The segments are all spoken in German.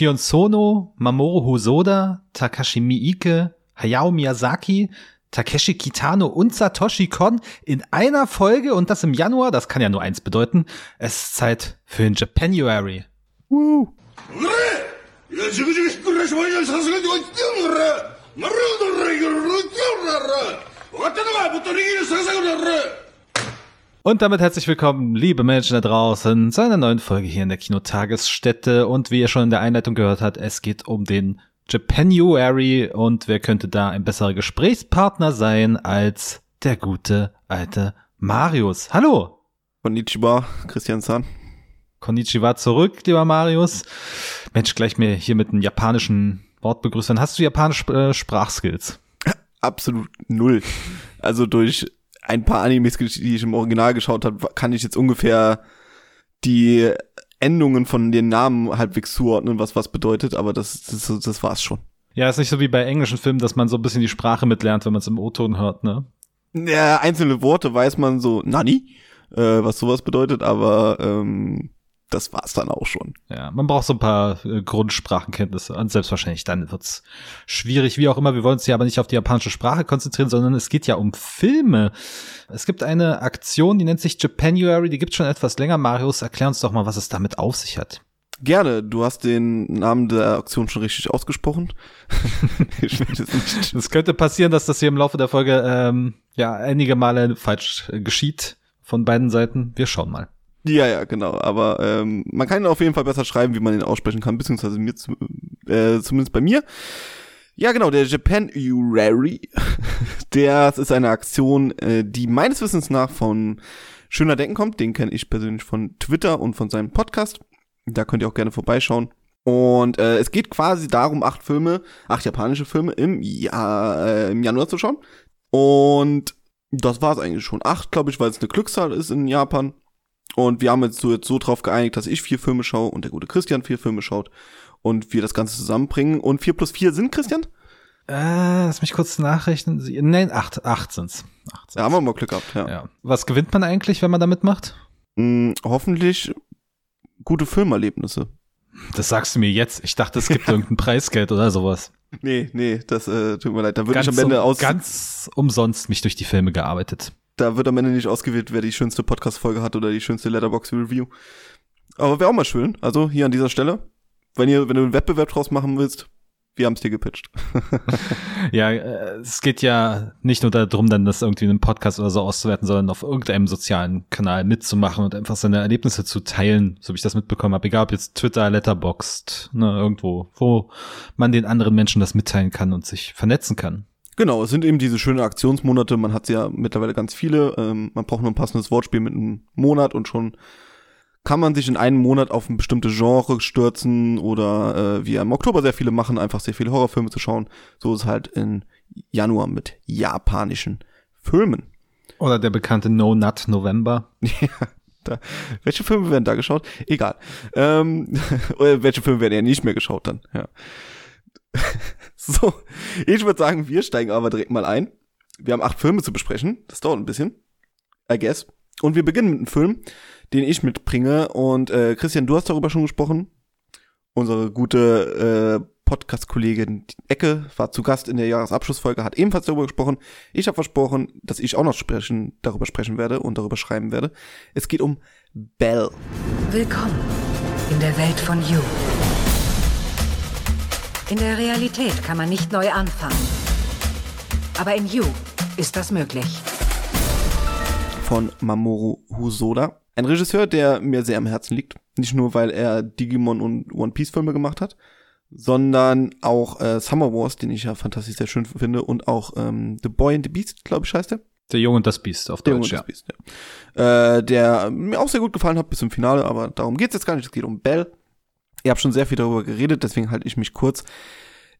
Shion Sono, Mamoru Hosoda, Takashi Miike, Hayao Miyazaki, Takeshi Kitano und Satoshi Kon in einer Folge und das im Januar, das kann ja nur eins bedeuten. Es ist Zeit für den Japanuary. Woo. Und damit herzlich willkommen, liebe Menschen da draußen, zu einer neuen Folge hier in der Kinotagesstätte. Und wie ihr schon in der Einleitung gehört habt, es geht um den Japanuary und wer könnte da ein besserer Gesprächspartner sein als der gute alte Marius. Hallo! Konnichiwa, Christian San. Konnichiwa zurück, lieber Marius. Mensch, gleich mir hier mit einem japanischen Wort begrüßen. Hast du japanische äh, Sprachskills? Absolut null. Also durch ein paar Animes, die ich im Original geschaut habe, kann ich jetzt ungefähr die Endungen von den Namen halbwegs zuordnen, was was bedeutet, aber das, das, das war's schon. Ja, ist nicht so wie bei englischen Filmen, dass man so ein bisschen die Sprache mitlernt, wenn man es im O-Ton hört, ne? Ja, einzelne Worte weiß man so, Nani, äh, was sowas bedeutet, aber ähm, das war's dann auch schon. Ja, man braucht so ein paar äh, Grundsprachenkenntnisse und selbstverständlich dann wird's schwierig, wie auch immer. Wir wollen uns ja aber nicht auf die japanische Sprache konzentrieren, sondern es geht ja um Filme. Es gibt eine Aktion, die nennt sich Japanuary, die gibt's schon etwas länger. Marius, erklär uns doch mal, was es damit auf sich hat. Gerne, du hast den Namen der Aktion schon richtig ausgesprochen. ich will es nicht. Es könnte passieren, dass das hier im Laufe der Folge ähm, ja einige Male falsch äh, geschieht von beiden Seiten. Wir schauen mal. Ja, ja, genau. Aber ähm, man kann ihn auf jeden Fall besser schreiben, wie man ihn aussprechen kann, beziehungsweise mir zu, äh, zumindest bei mir. Ja, genau, der Japan Urari, der ist eine Aktion, äh, die meines Wissens nach von Schöner Denken kommt. Den kenne ich persönlich von Twitter und von seinem Podcast. Da könnt ihr auch gerne vorbeischauen. Und äh, es geht quasi darum, acht Filme, acht japanische Filme im, Jahr, äh, im Januar zu schauen. Und das war es eigentlich schon. Acht, glaube ich, weil es eine Glückszahl ist in Japan. Und wir haben jetzt so, jetzt so drauf geeinigt, dass ich vier Filme schaue und der gute Christian vier Filme schaut und wir das Ganze zusammenbringen. Und vier plus vier sind, Christian? Äh, lass mich kurz nachrechnen. Nein, acht, acht sind's. Acht sind's. Ja, haben wir mal Glück gehabt, ja. ja. Was gewinnt man eigentlich, wenn man da mitmacht? Hm, hoffentlich gute Filmerlebnisse. Das sagst du mir jetzt. Ich dachte, es gibt irgendein Preisgeld oder sowas. Nee, nee, das äh, tut mir leid. Da würde ich am Ende um, aus. Ganz umsonst mich durch die Filme gearbeitet da wird am Ende nicht ausgewählt, wer die schönste Podcast-Folge hat oder die schönste Letterbox-Review. Aber wäre auch mal schön. Also hier an dieser Stelle, wenn ihr, wenn du einen Wettbewerb draus machen willst, wir haben es dir gepitcht. ja, äh, es geht ja nicht nur darum, dann das irgendwie in einem Podcast oder so auszuwerten, sondern auf irgendeinem sozialen Kanal mitzumachen und einfach seine Erlebnisse zu teilen, so wie ich das mitbekommen habe. Egal ob jetzt Twitter, Letterboxd, ne, irgendwo, wo man den anderen Menschen das mitteilen kann und sich vernetzen kann. Genau, es sind eben diese schönen Aktionsmonate. Man hat ja mittlerweile ganz viele. Ähm, man braucht nur ein passendes Wortspiel mit einem Monat und schon kann man sich in einem Monat auf ein bestimmtes Genre stürzen oder äh, wie im Oktober sehr viele machen, einfach sehr viele Horrorfilme zu schauen. So ist halt in Januar mit japanischen Filmen. Oder der bekannte No Nut November. ja. Da, welche Filme werden da geschaut? Egal. Ähm, welche Filme werden ja nicht mehr geschaut dann? Ja. So, ich würde sagen, wir steigen aber direkt mal ein. Wir haben acht Filme zu besprechen. Das dauert ein bisschen. I guess. Und wir beginnen mit einem Film, den ich mitbringe. Und äh, Christian, du hast darüber schon gesprochen. Unsere gute äh, Podcast-Kollegin Ecke war zu Gast in der Jahresabschlussfolge, hat ebenfalls darüber gesprochen. Ich habe versprochen, dass ich auch noch sprechen, darüber sprechen werde und darüber schreiben werde. Es geht um Bell. Willkommen in der Welt von You. In der Realität kann man nicht neu anfangen. Aber in You ist das möglich. Von Mamoru Hosoda. Ein Regisseur, der mir sehr am Herzen liegt. Nicht nur, weil er Digimon und One Piece Filme gemacht hat, sondern auch äh, Summer Wars, den ich ja fantastisch sehr schön finde, und auch ähm, The Boy and the Beast, glaube ich, heißt der. Der Junge und das Biest auf Deutsch, der Junge und das Biest, ja. Äh, der mir auch sehr gut gefallen hat bis zum Finale, aber darum geht's jetzt gar nicht. Es geht um Bell. Ihr habt schon sehr viel darüber geredet, deswegen halte ich mich kurz.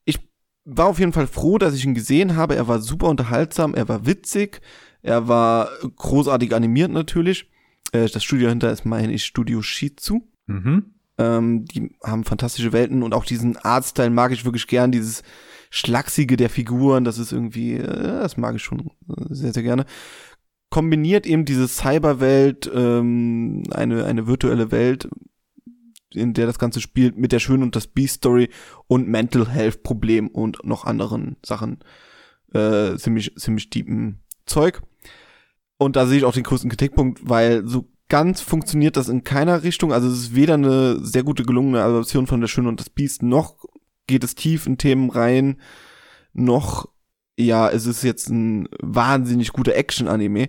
Ich war auf jeden Fall froh, dass ich ihn gesehen habe. Er war super unterhaltsam, er war witzig, er war großartig animiert natürlich. Äh, das Studio dahinter ist meine ich Studio Shizu. Mhm. Ähm, die haben fantastische Welten und auch diesen Artstyle mag ich wirklich gern, dieses Schlachsige der Figuren, das ist irgendwie, äh, das mag ich schon sehr, sehr gerne. Kombiniert eben diese Cyberwelt, ähm, eine, eine virtuelle Welt in der das Ganze spielt, mit der Schön und das Beast Story und Mental Health Problem und noch anderen Sachen. Äh, ziemlich, ziemlich deepen Zeug. Und da sehe ich auch den größten Kritikpunkt, weil so ganz funktioniert das in keiner Richtung. Also es ist weder eine sehr gute gelungene Adaption von der Schön und das Biest, noch geht es tief in Themen rein, noch ja, es ist jetzt ein wahnsinnig guter Action-Anime,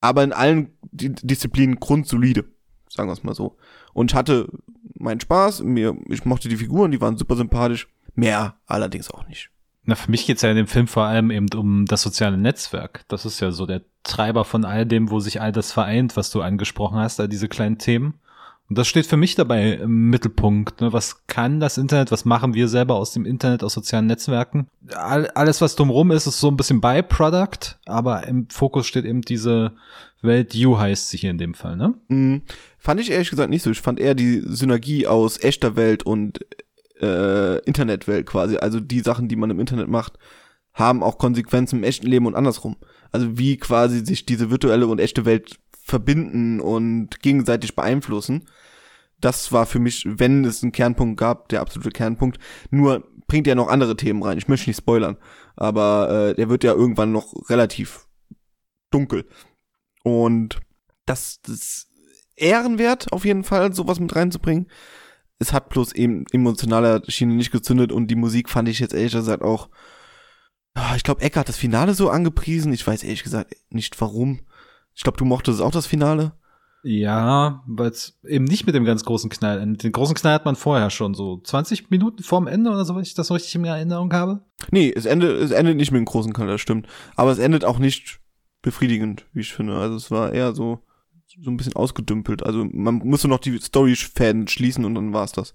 aber in allen Disziplinen grundsolide, sagen wir es mal so. Und hatte meinen Spaß, mir, ich mochte die Figuren, die waren super sympathisch, mehr allerdings auch nicht. Na, für mich geht's ja in dem Film vor allem eben um das soziale Netzwerk. Das ist ja so der Treiber von all dem, wo sich all das vereint, was du angesprochen hast, all diese kleinen Themen. Und das steht für mich dabei im Mittelpunkt. Ne? Was kann das Internet? Was machen wir selber aus dem Internet, aus sozialen Netzwerken? All, alles, was drumherum ist, ist so ein bisschen Byproduct, aber im Fokus steht eben diese Welt, You heißt sie hier in dem Fall, ne? Mhm. Fand ich ehrlich gesagt nicht so. Ich fand eher die Synergie aus echter Welt und äh, Internetwelt quasi. Also die Sachen, die man im Internet macht, haben auch Konsequenzen im echten Leben und andersrum. Also wie quasi sich diese virtuelle und echte Welt verbinden und gegenseitig beeinflussen. Das war für mich, wenn es einen Kernpunkt gab, der absolute Kernpunkt. Nur bringt er noch andere Themen rein. Ich möchte nicht spoilern, aber äh, der wird ja irgendwann noch relativ dunkel. Und das, das ehrenwert, auf jeden Fall, sowas mit reinzubringen. Es hat bloß eben emotionaler Schiene nicht gezündet und die Musik fand ich jetzt ehrlich gesagt auch. Ah, ich glaube, Ecker hat das Finale so angepriesen. Ich weiß ehrlich gesagt nicht warum. Ich glaube, du mochtest auch das Finale. Ja, weil es eben nicht mit dem ganz großen Knall endet. Den großen Knall hat man vorher schon so 20 Minuten vorm Ende oder so, wenn ich das so richtig in Erinnerung habe. Nee, es endet, es endet nicht mit dem großen Knall, das stimmt. Aber es endet auch nicht befriedigend, wie ich finde. Also es war eher so, so ein bisschen ausgedümpelt. Also man musste noch die Story-Fäden schließen und dann war's das.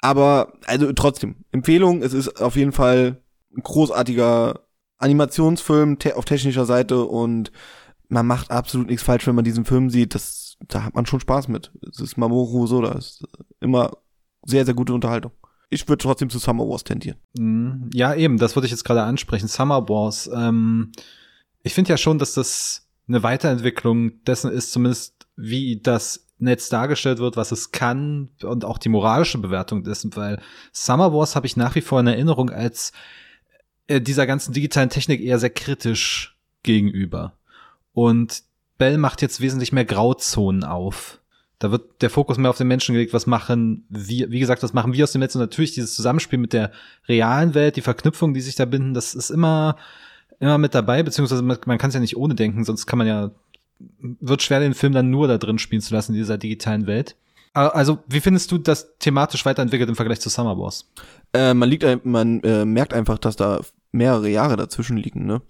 Aber, also trotzdem, Empfehlung, es ist auf jeden Fall ein großartiger Animationsfilm te auf technischer Seite und man macht absolut nichts falsch, wenn man diesen Film sieht. Das, da hat man schon Spaß mit. Es ist Mamoru Soda. Es ist immer sehr, sehr gute Unterhaltung. Ich würde trotzdem zu Summer Wars tendieren. Mhm. Ja, eben, das würde ich jetzt gerade ansprechen. Summer Wars. Ähm, ich finde ja schon, dass das eine Weiterentwicklung dessen ist, zumindest wie das Netz dargestellt wird, was es kann und auch die moralische Bewertung dessen, weil Summer Wars habe ich nach wie vor in Erinnerung als äh, dieser ganzen digitalen Technik eher sehr kritisch gegenüber. Und Bell macht jetzt wesentlich mehr Grauzonen auf. Da wird der Fokus mehr auf den Menschen gelegt, was machen wir, wie gesagt, was machen wir aus dem Netz und natürlich dieses Zusammenspiel mit der realen Welt, die Verknüpfung, die sich da binden, das ist immer, immer mit dabei, beziehungsweise man, man kann es ja nicht ohne denken, sonst kann man ja, wird schwer den Film dann nur da drin spielen zu lassen, in dieser digitalen Welt. Also, wie findest du das thematisch weiterentwickelt im Vergleich zu Summer Wars? Äh, man liegt, man äh, merkt einfach, dass da mehrere Jahre dazwischen liegen, ne?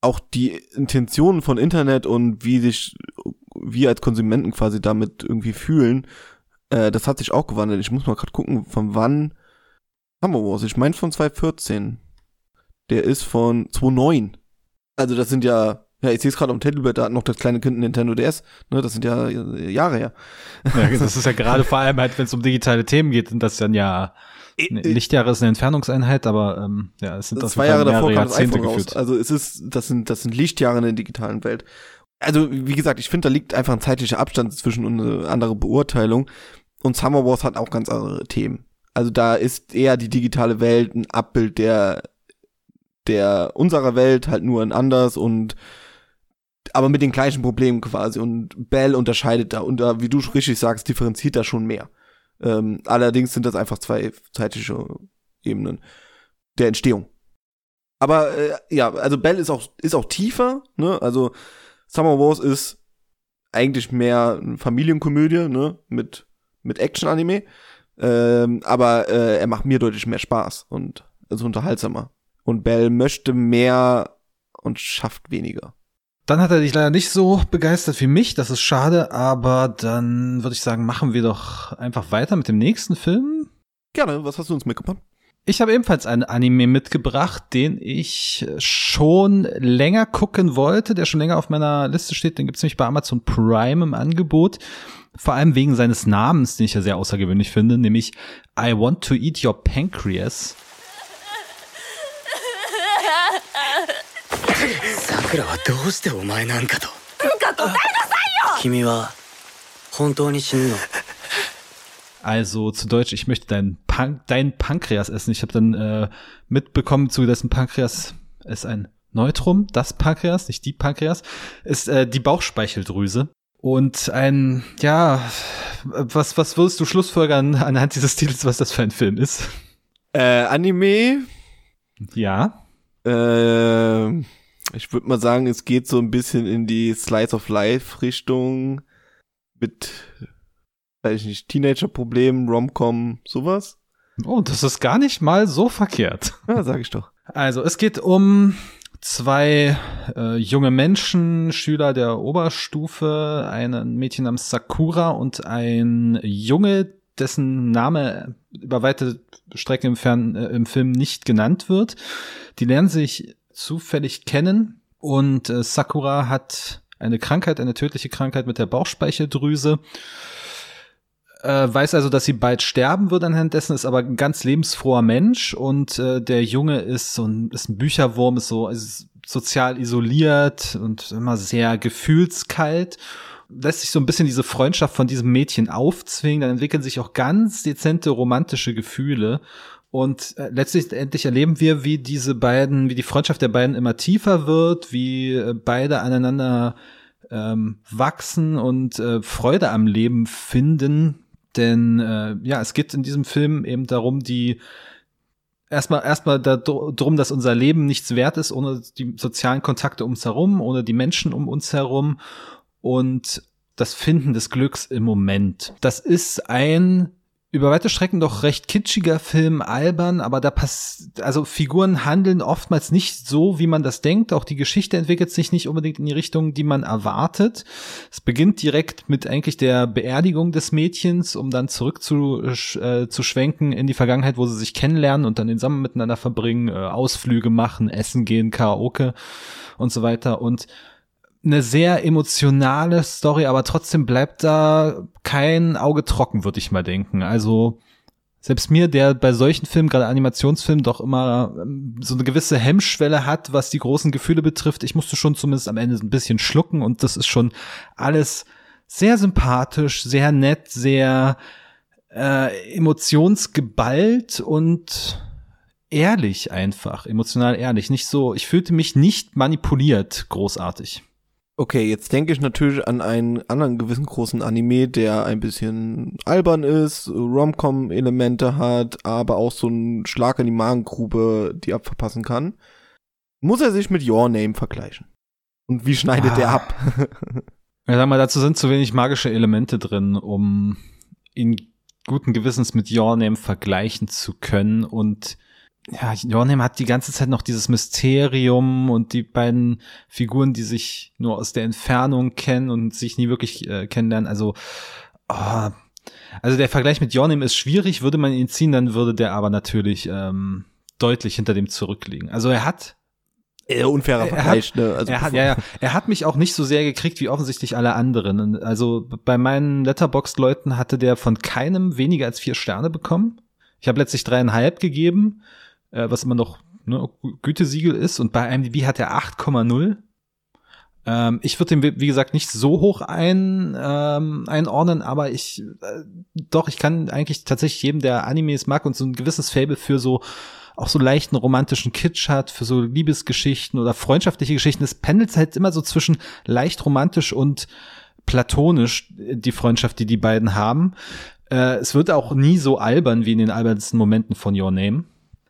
auch die Intentionen von Internet und wie sich wir als Konsumenten quasi damit irgendwie fühlen, äh, das hat sich auch gewandelt. Ich muss mal gerade gucken, von wann Hammer Wars. Ich meine von 2014. Der ist von 2009. Also das sind ja, ja, ich sehe es gerade am Titelbild, da hat noch das kleine Kind Nintendo DS. Ne, das sind ja Jahre her. Ja, das ist ja gerade vor allem halt, wenn es um digitale Themen geht, sind das dann ja Lichtjahre ist eine Entfernungseinheit, aber ähm, ja, es sind das zwei Jahre davor kam das iPhone raus. Also es ist, das sind, das sind Lichtjahre in der digitalen Welt. Also wie gesagt, ich finde, da liegt einfach ein zeitlicher Abstand zwischen und eine andere Beurteilung. Und Summer Wars hat auch ganz andere Themen. Also da ist eher die digitale Welt ein Abbild der der unserer Welt halt nur ein anders und aber mit den gleichen Problemen quasi. Und Bell unterscheidet da und da, wie du richtig sagst, differenziert da schon mehr. Ähm, allerdings sind das einfach zwei zeitliche Ebenen der Entstehung. Aber äh, ja, also Bell ist auch ist auch tiefer, ne? Also Summer Wars ist eigentlich mehr eine Familienkomödie, ne? Mit mit Action-Anime. Ähm, aber äh, er macht mir deutlich mehr Spaß und ist unterhaltsamer. Und Bell möchte mehr und schafft weniger. Dann hat er dich leider nicht so begeistert wie mich, das ist schade, aber dann würde ich sagen, machen wir doch einfach weiter mit dem nächsten Film. Gerne, was hast du uns mitgebracht? Ich habe ebenfalls einen Anime mitgebracht, den ich schon länger gucken wollte, der schon länger auf meiner Liste steht. Den gibt's nämlich bei Amazon Prime im Angebot. Vor allem wegen seines Namens, den ich ja sehr außergewöhnlich finde, nämlich I Want to Eat Your Pancreas. さくらはどうしてお前なんかとなんか答えなさいよ君は本当に死ぬの Also zu Deutsch, ich möchte dein, Pan dein Pankreas essen. Ich habe dann äh, mitbekommen, zu dessen Pankreas ist ein Neutrum, das Pankreas, nicht die Pankreas, ist äh, die Bauchspeicheldrüse. Und ein, ja, was, was würdest du schlussfolgern anhand dieses Titels, was das für ein Film ist? Äh, Anime. Ja. Äh, ich würde mal sagen, es geht so ein bisschen in die Slice of Life Richtung mit, weiß ich nicht, Teenager-Problemen, Romcom, sowas. Oh, das ist gar nicht mal so verkehrt. Ja, sag ich doch. Also, es geht um zwei äh, junge Menschen, Schüler der Oberstufe, ein Mädchen namens Sakura und ein Junge, dessen Name über weite Strecken im, Fern, äh, im Film nicht genannt wird. Die lernen sich zufällig kennen. Und äh, Sakura hat eine Krankheit, eine tödliche Krankheit mit der Bauchspeicheldrüse. Äh, weiß also, dass sie bald sterben wird anhand dessen, ist aber ein ganz lebensfroher Mensch. Und äh, der Junge ist so ein, ist ein Bücherwurm, ist so ist sozial isoliert und immer sehr gefühlskalt. Lässt sich so ein bisschen diese Freundschaft von diesem Mädchen aufzwingen, dann entwickeln sich auch ganz dezente romantische Gefühle und äh, letztlich endlich erleben wir, wie diese beiden, wie die Freundschaft der beiden immer tiefer wird, wie äh, beide aneinander ähm, wachsen und äh, Freude am Leben finden. Denn äh, ja, es geht in diesem Film eben darum, die erstmal erstmal darum, dass unser Leben nichts wert ist ohne die sozialen Kontakte um uns herum, ohne die Menschen um uns herum und das Finden des Glücks im Moment. Das ist ein über weite Strecken doch recht kitschiger Film, albern, aber da passt, also Figuren handeln oftmals nicht so, wie man das denkt. Auch die Geschichte entwickelt sich nicht unbedingt in die Richtung, die man erwartet. Es beginnt direkt mit eigentlich der Beerdigung des Mädchens, um dann zurück zu, äh, zu schwenken in die Vergangenheit, wo sie sich kennenlernen und dann den Sommer miteinander verbringen, äh, Ausflüge machen, essen gehen, Karaoke und so weiter. Und eine sehr emotionale Story, aber trotzdem bleibt da kein Auge trocken, würde ich mal denken. Also selbst mir, der bei solchen Filmen, gerade Animationsfilmen, doch immer ähm, so eine gewisse Hemmschwelle hat, was die großen Gefühle betrifft, ich musste schon zumindest am Ende ein bisschen schlucken und das ist schon alles sehr sympathisch, sehr nett, sehr äh, emotionsgeballt und ehrlich einfach, emotional ehrlich. Nicht so, ich fühlte mich nicht manipuliert, großartig. Okay, jetzt denke ich natürlich an einen anderen gewissen großen Anime, der ein bisschen albern ist, Rom-Com-Elemente hat, aber auch so einen Schlag in die Magengrube, die abverpassen kann. Muss er sich mit Your Name vergleichen? Und wie schneidet ah. der ab? ja, sag mal, dazu sind zu wenig magische Elemente drin, um ihn guten Gewissens mit Your Name vergleichen zu können und ja, Jornheim hat die ganze Zeit noch dieses Mysterium und die beiden Figuren, die sich nur aus der Entfernung kennen und sich nie wirklich äh, kennenlernen. Also, oh, also der Vergleich mit Jornheim ist schwierig. Würde man ihn ziehen, dann würde der aber natürlich ähm, deutlich hinter dem zurückliegen. Also er hat eher unfairer Vergleich, ne? Also er hat, ja, ja, er hat mich auch nicht so sehr gekriegt wie offensichtlich alle anderen. Also bei meinen Letterboxd-Leuten hatte der von keinem weniger als vier Sterne bekommen. Ich habe letztlich dreieinhalb gegeben äh, was immer noch ne, Gütesiegel ist. Und bei IMDb hat er 8,0. Ähm, ich würde den, wie gesagt, nicht so hoch ein, ähm, einordnen, aber ich, äh, doch, ich kann eigentlich tatsächlich jedem, der Animes mag und so ein gewisses Fable für so auch so leichten romantischen Kitsch hat, für so Liebesgeschichten oder freundschaftliche Geschichten. Es pendelt halt immer so zwischen leicht romantisch und platonisch, die Freundschaft, die die beiden haben. Äh, es wird auch nie so albern wie in den albernsten Momenten von Your Name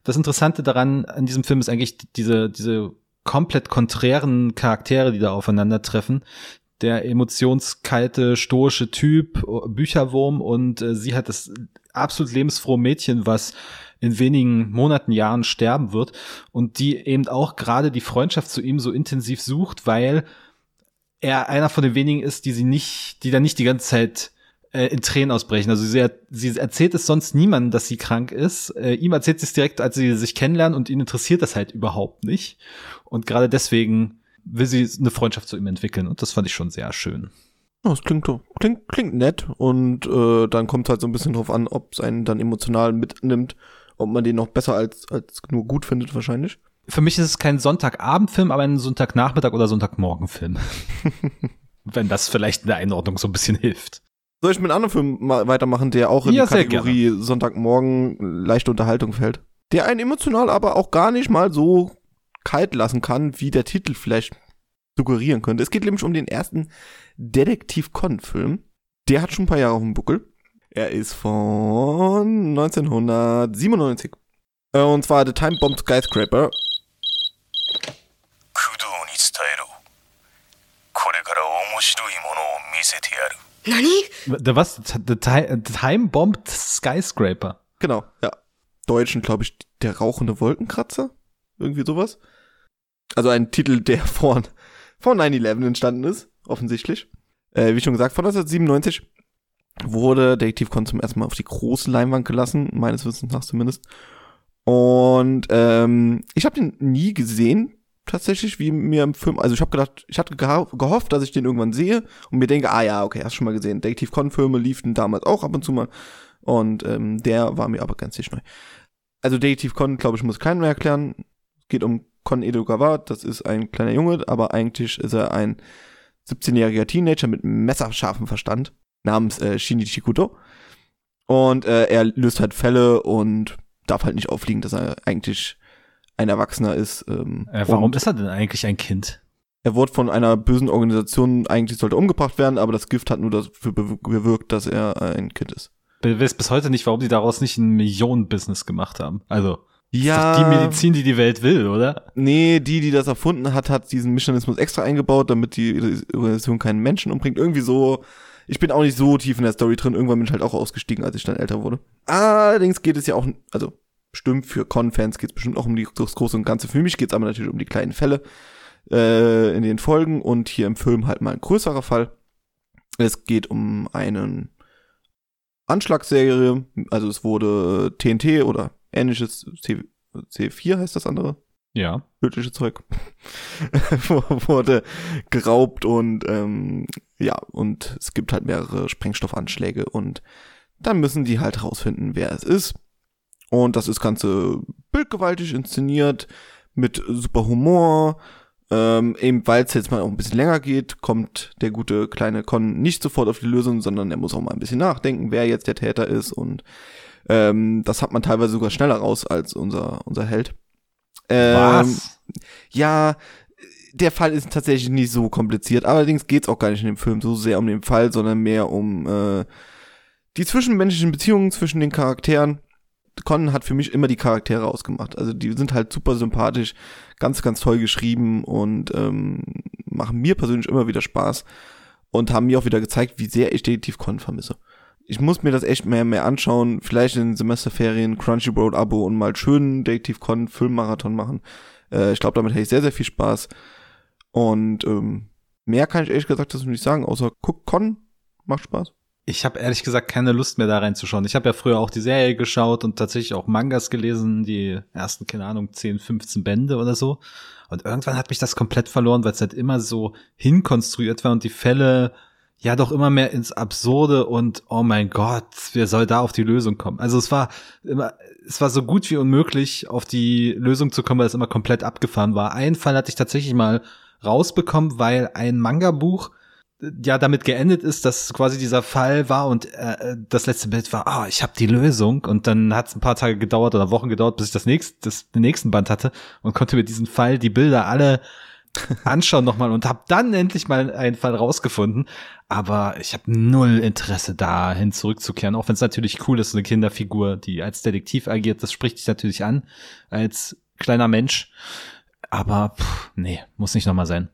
das Interessante daran an diesem Film ist eigentlich diese, diese komplett konträren Charaktere, die da aufeinandertreffen. Der emotionskalte, stoische Typ, Bücherwurm und äh, sie hat das absolut lebensfrohe Mädchen, was in wenigen Monaten, Jahren sterben wird und die eben auch gerade die Freundschaft zu ihm so intensiv sucht, weil er einer von den wenigen ist, die sie nicht, die da nicht die ganze Zeit äh, in Tränen ausbrechen. Also sie, sie erzählt es sonst niemandem, dass sie krank ist. Äh, ihm erzählt sie es direkt, als sie sich kennenlernen und ihn interessiert das halt überhaupt nicht. Und gerade deswegen will sie eine Freundschaft zu ihm entwickeln und das fand ich schon sehr schön. Oh, das klingt, klingt, klingt nett und äh, dann kommt halt so ein bisschen drauf an, ob es einen dann emotional mitnimmt, ob man den noch besser als, als nur gut findet wahrscheinlich. Für mich ist es kein Sonntagabendfilm, aber ein Sonntagnachmittag oder Sonntagmorgenfilm. Wenn das vielleicht in der Einordnung so ein bisschen hilft. Soll ich mit einem anderen Film weitermachen, der auch in ja, die Kategorie Sonntagmorgen leichte Unterhaltung fällt? Der einen emotional aber auch gar nicht mal so kalt lassen kann, wie der Titel vielleicht suggerieren könnte. Es geht nämlich um den ersten Detektiv Con-Film. Der hat schon ein paar Jahre auf dem Buckel. Er ist von 1997. Äh, und zwar The Time Bomb Skyscraper. The was? The, Time Bomb Skyscraper. Genau, ja. Deutschen, glaube ich, der rauchende Wolkenkratzer. Irgendwie sowas. Also ein Titel, der von, von 9-11 entstanden ist, offensichtlich. Äh, wie schon gesagt, von 1997 wurde Detective Con zum ersten Mal auf die große Leinwand gelassen, meines Wissens nach zumindest. Und ähm, ich habe den nie gesehen, tatsächlich, wie mir im Film. Also ich habe gedacht, ich hatte gehofft, dass ich den irgendwann sehe und mir denke, ah ja, okay, hast schon mal gesehen. Detective Con-Filme liefen damals auch ab und zu mal. Und ähm, der war mir aber ganz nicht neu. Also Detective Con, glaube ich, muss keinen mehr erklären. Geht um Kon Edogawa, das ist ein kleiner Junge, aber eigentlich ist er ein 17-jähriger Teenager mit messerscharfem Verstand namens äh, Shinichi Kudo. Und äh, er löst halt Fälle und darf halt nicht auffliegen, dass er eigentlich ein Erwachsener ist. Ähm, äh, warum ist er denn eigentlich ein Kind? Er wurde von einer bösen Organisation, eigentlich sollte umgebracht werden, aber das Gift hat nur dafür bewirkt, dass er ein Kind ist. Ich weiß bis heute nicht, warum die daraus nicht ein Millionen-Business gemacht haben. Also, ja. Ist doch die Medizin, die die Welt will, oder? Nee, die, die das erfunden hat, hat diesen Mechanismus extra eingebaut, damit die Organisation keinen Menschen umbringt. Irgendwie so. Ich bin auch nicht so tief in der Story drin. Irgendwann bin ich halt auch ausgestiegen, als ich dann älter wurde. Allerdings geht es ja auch, also stimmt, für Con-Fans geht es bestimmt auch um die, das Große und Ganze. Für mich geht es aber natürlich um die kleinen Fälle äh, in den Folgen und hier im Film halt mal ein größerer Fall. Es geht um einen Anschlagsserie, also es wurde TNT oder ähnliches C, C4 heißt das andere. Ja. Tödliche Zeug. wurde geraubt und ähm, ja, und es gibt halt mehrere Sprengstoffanschläge und dann müssen die halt rausfinden, wer es ist. Und das ist ganze bildgewaltig inszeniert, mit super Humor. Ähm, eben weil es jetzt mal auch ein bisschen länger geht, kommt der gute kleine Con nicht sofort auf die Lösung, sondern er muss auch mal ein bisschen nachdenken, wer jetzt der Täter ist und ähm, das hat man teilweise sogar schneller raus als unser, unser Held. Ähm, Was? Ja, der Fall ist tatsächlich nicht so kompliziert. Allerdings geht's auch gar nicht in dem Film so sehr um den Fall, sondern mehr um äh, die zwischenmenschlichen Beziehungen zwischen den Charakteren. Con hat für mich immer die Charaktere ausgemacht. Also die sind halt super sympathisch, ganz, ganz toll geschrieben und ähm, machen mir persönlich immer wieder Spaß und haben mir auch wieder gezeigt, wie sehr ich Detektiv Con vermisse ich muss mir das echt mehr mehr anschauen. Vielleicht in den Semesterferien Crunchyroll Abo und mal schön Detective Con Filmmarathon machen. Äh, ich glaube, damit hätte ich sehr sehr viel Spaß. Und ähm, mehr kann ich ehrlich gesagt das nicht sagen, außer guck Con macht Spaß. Ich habe ehrlich gesagt keine Lust mehr da reinzuschauen. Ich habe ja früher auch die Serie geschaut und tatsächlich auch Mangas gelesen, die ersten, keine Ahnung, 10, 15 Bände oder so. Und irgendwann hat mich das komplett verloren, weil es halt immer so hinkonstruiert war und die Fälle ja doch immer mehr ins Absurde und oh mein Gott, wer soll da auf die Lösung kommen? Also es war immer, es war so gut wie unmöglich, auf die Lösung zu kommen, weil es immer komplett abgefahren war. Einen Fall hatte ich tatsächlich mal rausbekommen, weil ein Manga-Buch ja damit geendet ist, dass quasi dieser Fall war und äh, das letzte Bild war, ah, oh, ich habe die Lösung und dann hat es ein paar Tage gedauert oder Wochen gedauert, bis ich das nächste, das, den nächsten Band hatte und konnte mir diesen Fall, die Bilder alle anschauen nochmal und habe dann endlich mal einen Fall rausgefunden. Aber ich habe null Interesse dahin zurückzukehren, auch wenn es natürlich cool ist, so eine Kinderfigur, die als Detektiv agiert. Das spricht dich natürlich an als kleiner Mensch. Aber pff, nee, muss nicht nochmal sein.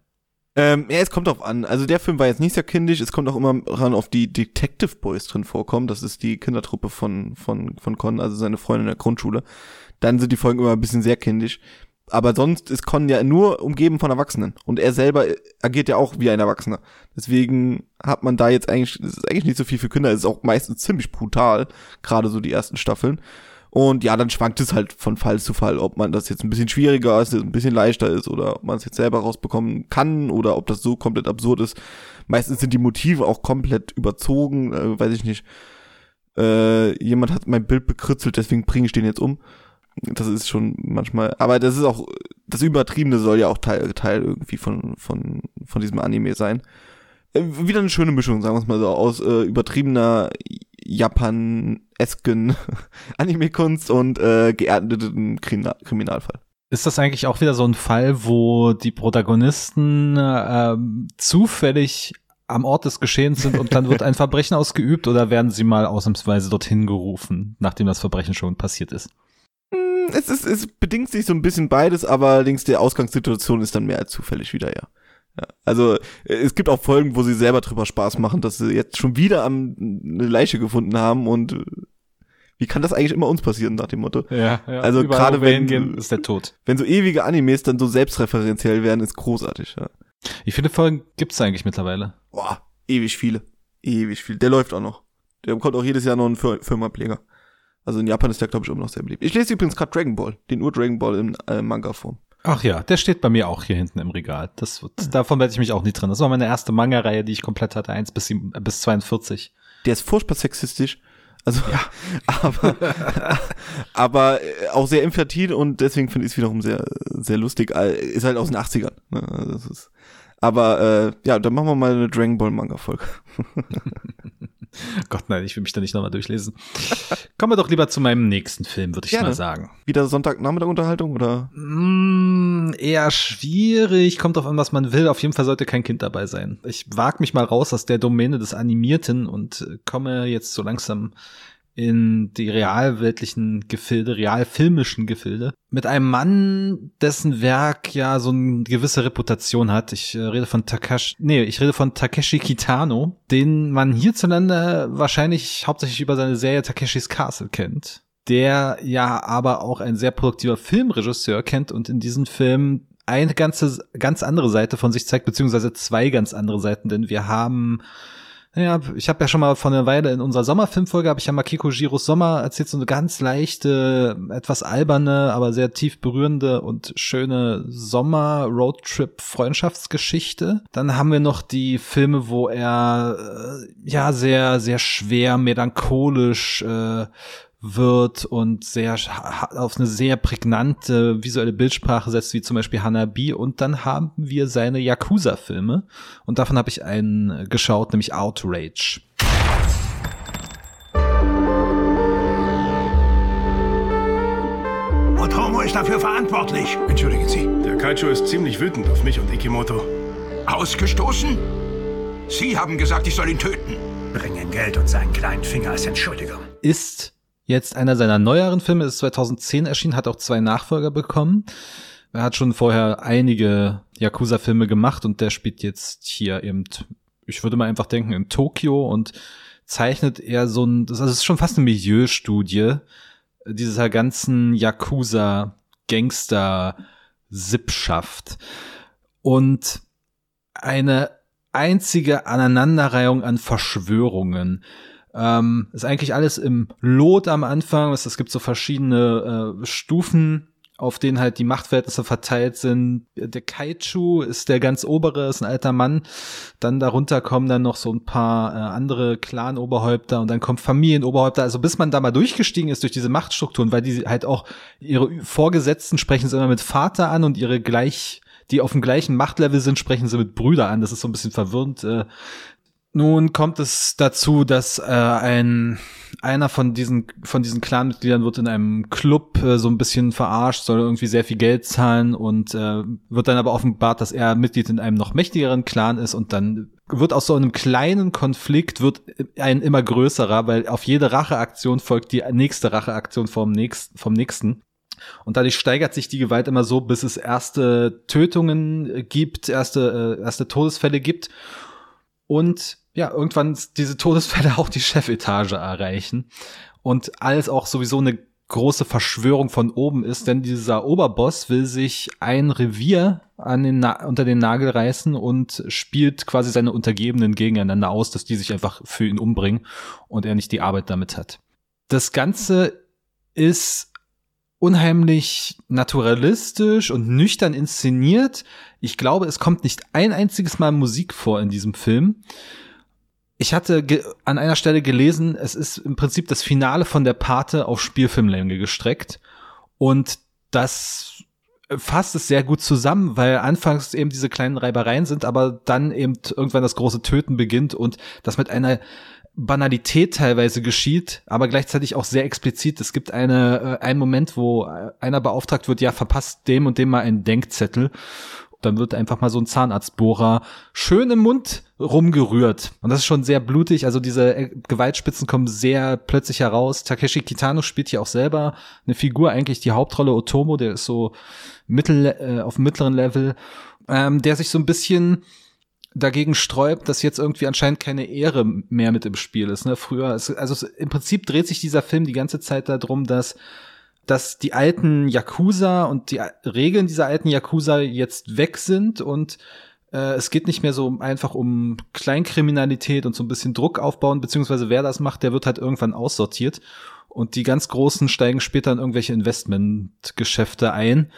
Ähm, ja, es kommt drauf an. Also der Film war jetzt nicht sehr kindisch. Es kommt auch immer ran auf die Detective Boys drin vorkommen. Das ist die Kindertruppe von, von, von Con, also seine Freundin in der Grundschule. Dann sind die Folgen immer ein bisschen sehr kindisch aber sonst ist Con ja nur umgeben von Erwachsenen und er selber agiert ja auch wie ein Erwachsener. Deswegen hat man da jetzt eigentlich, es ist eigentlich nicht so viel für Kinder, es ist auch meistens ziemlich brutal, gerade so die ersten Staffeln. Und ja, dann schwankt es halt von Fall zu Fall, ob man das jetzt ein bisschen schwieriger ist, ein bisschen leichter ist oder ob man es jetzt selber rausbekommen kann oder ob das so komplett absurd ist. Meistens sind die Motive auch komplett überzogen, äh, weiß ich nicht. Äh, jemand hat mein Bild bekritzelt, deswegen bringe ich den jetzt um. Das ist schon manchmal, aber das ist auch, das Übertriebene soll ja auch Teil, Teil irgendwie von, von, von diesem Anime sein. äh, wieder eine schöne Mischung, sagen wir es mal so, aus äh, übertriebener Japan-esken Anime-Kunst und äh, geerdeten Kriminal Kriminalfall. Ist das eigentlich auch wieder so ein Fall, wo die Protagonisten ähm, zufällig am Ort des Geschehens sind und dann wird ein Verbrechen ausgeübt oder werden sie mal ausnahmsweise dorthin gerufen, nachdem das Verbrechen schon passiert ist? Hm, es, ist, es bedingt sich so ein bisschen beides, aber allerdings die Ausgangssituation ist dann mehr als zufällig wieder, ja. Ja. Also es gibt auch Folgen, wo sie selber drüber Spaß machen, dass sie jetzt schon wieder am, eine Leiche gefunden haben und äh, wie kann das eigentlich immer uns passieren nach dem Motto? Ja, ja. Also gerade wenn gehen, ist der Tod. Wenn so ewige Animes dann so selbstreferenziell werden, ist großartig, ja. Wie viele Folgen gibt's eigentlich mittlerweile? Boah, ewig viele. Ewig viel. Der läuft auch noch. Der bekommt auch jedes Jahr noch einen Fir Firmenableger. Also in Japan ist der, glaube ich, immer noch sehr beliebt. Ich lese übrigens gerade Dragon Ball, den Ur-Dragon Ball in äh, Manga-Form. Ach ja, der steht bei mir auch hier hinten im Regal. Das, wird, davon werde ich mich auch nicht drin. Das war meine erste Manga-Reihe, die ich komplett hatte, 1 bis, 7, äh, bis 42. Der ist furchtbar sexistisch. Also, ja. aber, aber äh, auch sehr infantil und deswegen finde ich es wiederum sehr, sehr lustig. Äh, ist halt aus den 80ern. Ne? Also das ist, aber äh, ja, dann machen wir mal eine Dragon Ball Manga-Folge. Gott, nein, ich will mich da nicht nochmal durchlesen. Kommen wir doch lieber zu meinem nächsten Film, würde ich Gerne. mal sagen. Wieder Sonntagnachmittag-Unterhaltung oder? Mm, eher schwierig, kommt auf an, was man will. Auf jeden Fall sollte kein Kind dabei sein. Ich wage mich mal raus aus der Domäne des Animierten und komme jetzt so langsam in die realweltlichen Gefilde, realfilmischen Gefilde, mit einem Mann, dessen Werk ja so eine gewisse Reputation hat. Ich äh, rede von Takashi, nee, ich rede von Takeshi Kitano, den man hierzulande wahrscheinlich hauptsächlich über seine Serie Takeshis Castle kennt. Der ja aber auch ein sehr produktiver Filmregisseur kennt und in diesem Film eine ganze, ganz andere Seite von sich zeigt, beziehungsweise zwei ganz andere Seiten, denn wir haben ja, ich habe ja schon mal vor einer Weile in unserer Sommerfilmfolge habe ich ja Makiko Giros Sommer erzählt, so eine ganz leichte, etwas alberne, aber sehr tief berührende und schöne Sommer-Roadtrip-Freundschaftsgeschichte. Dann haben wir noch die Filme, wo er äh, ja sehr, sehr schwer, melancholisch äh, wird und sehr auf eine sehr prägnante visuelle Bildsprache setzt, wie zum Beispiel Hanabi. Und dann haben wir seine Yakuza-Filme. Und davon habe ich einen geschaut, nämlich Outrage. Otomo ist dafür verantwortlich. Entschuldigen Sie, der Kaicho ist ziemlich wütend auf mich und Ikimoto. Ausgestoßen? Sie haben gesagt, ich soll ihn töten. Bringen Geld und seinen kleinen Finger als Entschuldigung. Ist jetzt einer seiner neueren Filme, ist 2010 erschienen, hat auch zwei Nachfolger bekommen. Er hat schon vorher einige Yakuza-Filme gemacht und der spielt jetzt hier eben, ich würde mal einfach denken, in Tokio und zeichnet eher so ein, das ist schon fast eine Milieustudie dieser ganzen Yakuza-Gangster-Sippschaft. Und eine einzige Aneinanderreihung an Verschwörungen. Ähm, ist eigentlich alles im Lot am Anfang. Es, gibt so verschiedene äh, Stufen, auf denen halt die Machtverhältnisse verteilt sind. Der Kaichu ist der ganz obere, ist ein alter Mann. Dann darunter kommen dann noch so ein paar äh, andere Clan-Oberhäupter und dann kommt Familienoberhäupter. Also bis man da mal durchgestiegen ist durch diese Machtstrukturen, weil die halt auch ihre Vorgesetzten sprechen sie immer mit Vater an und ihre gleich die auf dem gleichen Machtlevel sind, sprechen sie mit Brüder an. Das ist so ein bisschen verwirrend. Äh, nun kommt es dazu, dass äh, ein einer von diesen von diesen Clanmitgliedern wird in einem Club äh, so ein bisschen verarscht, soll irgendwie sehr viel Geld zahlen und äh, wird dann aber offenbart, dass er Mitglied in einem noch mächtigeren Clan ist und dann wird aus so einem kleinen Konflikt wird ein immer größerer, weil auf jede Racheaktion folgt die nächste Racheaktion vom nächsten vom nächsten. Und dadurch steigert sich die Gewalt immer so, bis es erste Tötungen gibt, erste, äh, erste Todesfälle gibt. Und ja, irgendwann diese Todesfälle auch die Chefetage erreichen und alles auch sowieso eine große Verschwörung von oben ist, denn dieser Oberboss will sich ein Revier an den unter den Nagel reißen und spielt quasi seine Untergebenen gegeneinander aus, dass die sich einfach für ihn umbringen und er nicht die Arbeit damit hat. Das Ganze ist unheimlich naturalistisch und nüchtern inszeniert. Ich glaube, es kommt nicht ein einziges Mal Musik vor in diesem Film ich hatte an einer Stelle gelesen, es ist im Prinzip das Finale von der Pate auf Spielfilmlänge gestreckt. Und das fasst es sehr gut zusammen, weil anfangs eben diese kleinen Reibereien sind, aber dann eben irgendwann das große Töten beginnt und das mit einer Banalität teilweise geschieht, aber gleichzeitig auch sehr explizit. Es gibt eine, äh, einen Moment, wo einer beauftragt wird, ja, verpasst dem und dem mal einen Denkzettel. Dann wird einfach mal so ein Zahnarztbohrer schön im Mund rumgerührt. Und das ist schon sehr blutig. Also diese äh, Gewaltspitzen kommen sehr plötzlich heraus. Takeshi Kitano spielt hier auch selber eine Figur, eigentlich die Hauptrolle Otomo, der ist so mittel, äh, auf mittleren Level, ähm, der sich so ein bisschen dagegen sträubt, dass jetzt irgendwie anscheinend keine Ehre mehr mit im Spiel ist. Ne? Früher, ist, also im Prinzip dreht sich dieser Film die ganze Zeit darum, dass dass die alten Yakuza und die Regeln dieser alten Yakuza jetzt weg sind und äh, es geht nicht mehr so einfach um Kleinkriminalität und so ein bisschen Druck aufbauen, beziehungsweise wer das macht, der wird halt irgendwann aussortiert und die ganz Großen steigen später in irgendwelche Investmentgeschäfte ein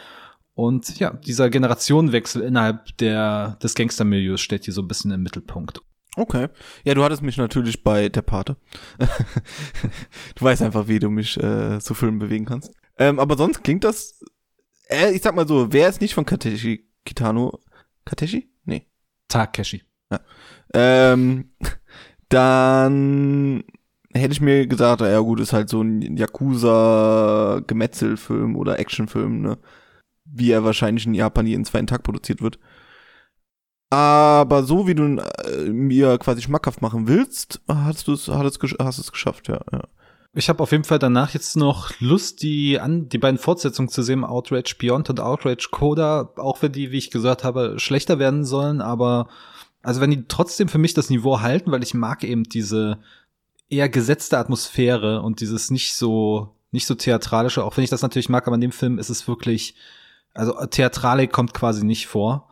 und ja, dieser Generationenwechsel innerhalb der, des Gangstermilieus steht hier so ein bisschen im Mittelpunkt. Okay. Ja, du hattest mich natürlich bei der Pate. du weißt einfach, wie du mich äh, zu Filmen bewegen kannst. Ähm, aber sonst klingt das, äh, ich sag mal so, wer ist nicht von Kateshi Kitano? Kateshi? Nee. Takeshi. Ja. Ähm, dann hätte ich mir gesagt, ja gut, ist halt so ein Yakuza-Gemetzelfilm oder Actionfilm, ne? wie er wahrscheinlich in Japan jeden zweiten Tag produziert wird. Aber so wie du äh, mir quasi schmackhaft machen willst, hast du es hast es geschafft, ja. ja. Ich habe auf jeden Fall danach jetzt noch Lust, die an die beiden Fortsetzungen zu sehen, Outrage Beyond und Outrage Coda, auch wenn die, wie ich gesagt habe, schlechter werden sollen, aber also wenn die trotzdem für mich das Niveau halten, weil ich mag eben diese eher gesetzte Atmosphäre und dieses nicht so nicht so theatralische, auch wenn ich das natürlich mag, aber in dem Film ist es wirklich also Theatralik kommt quasi nicht vor.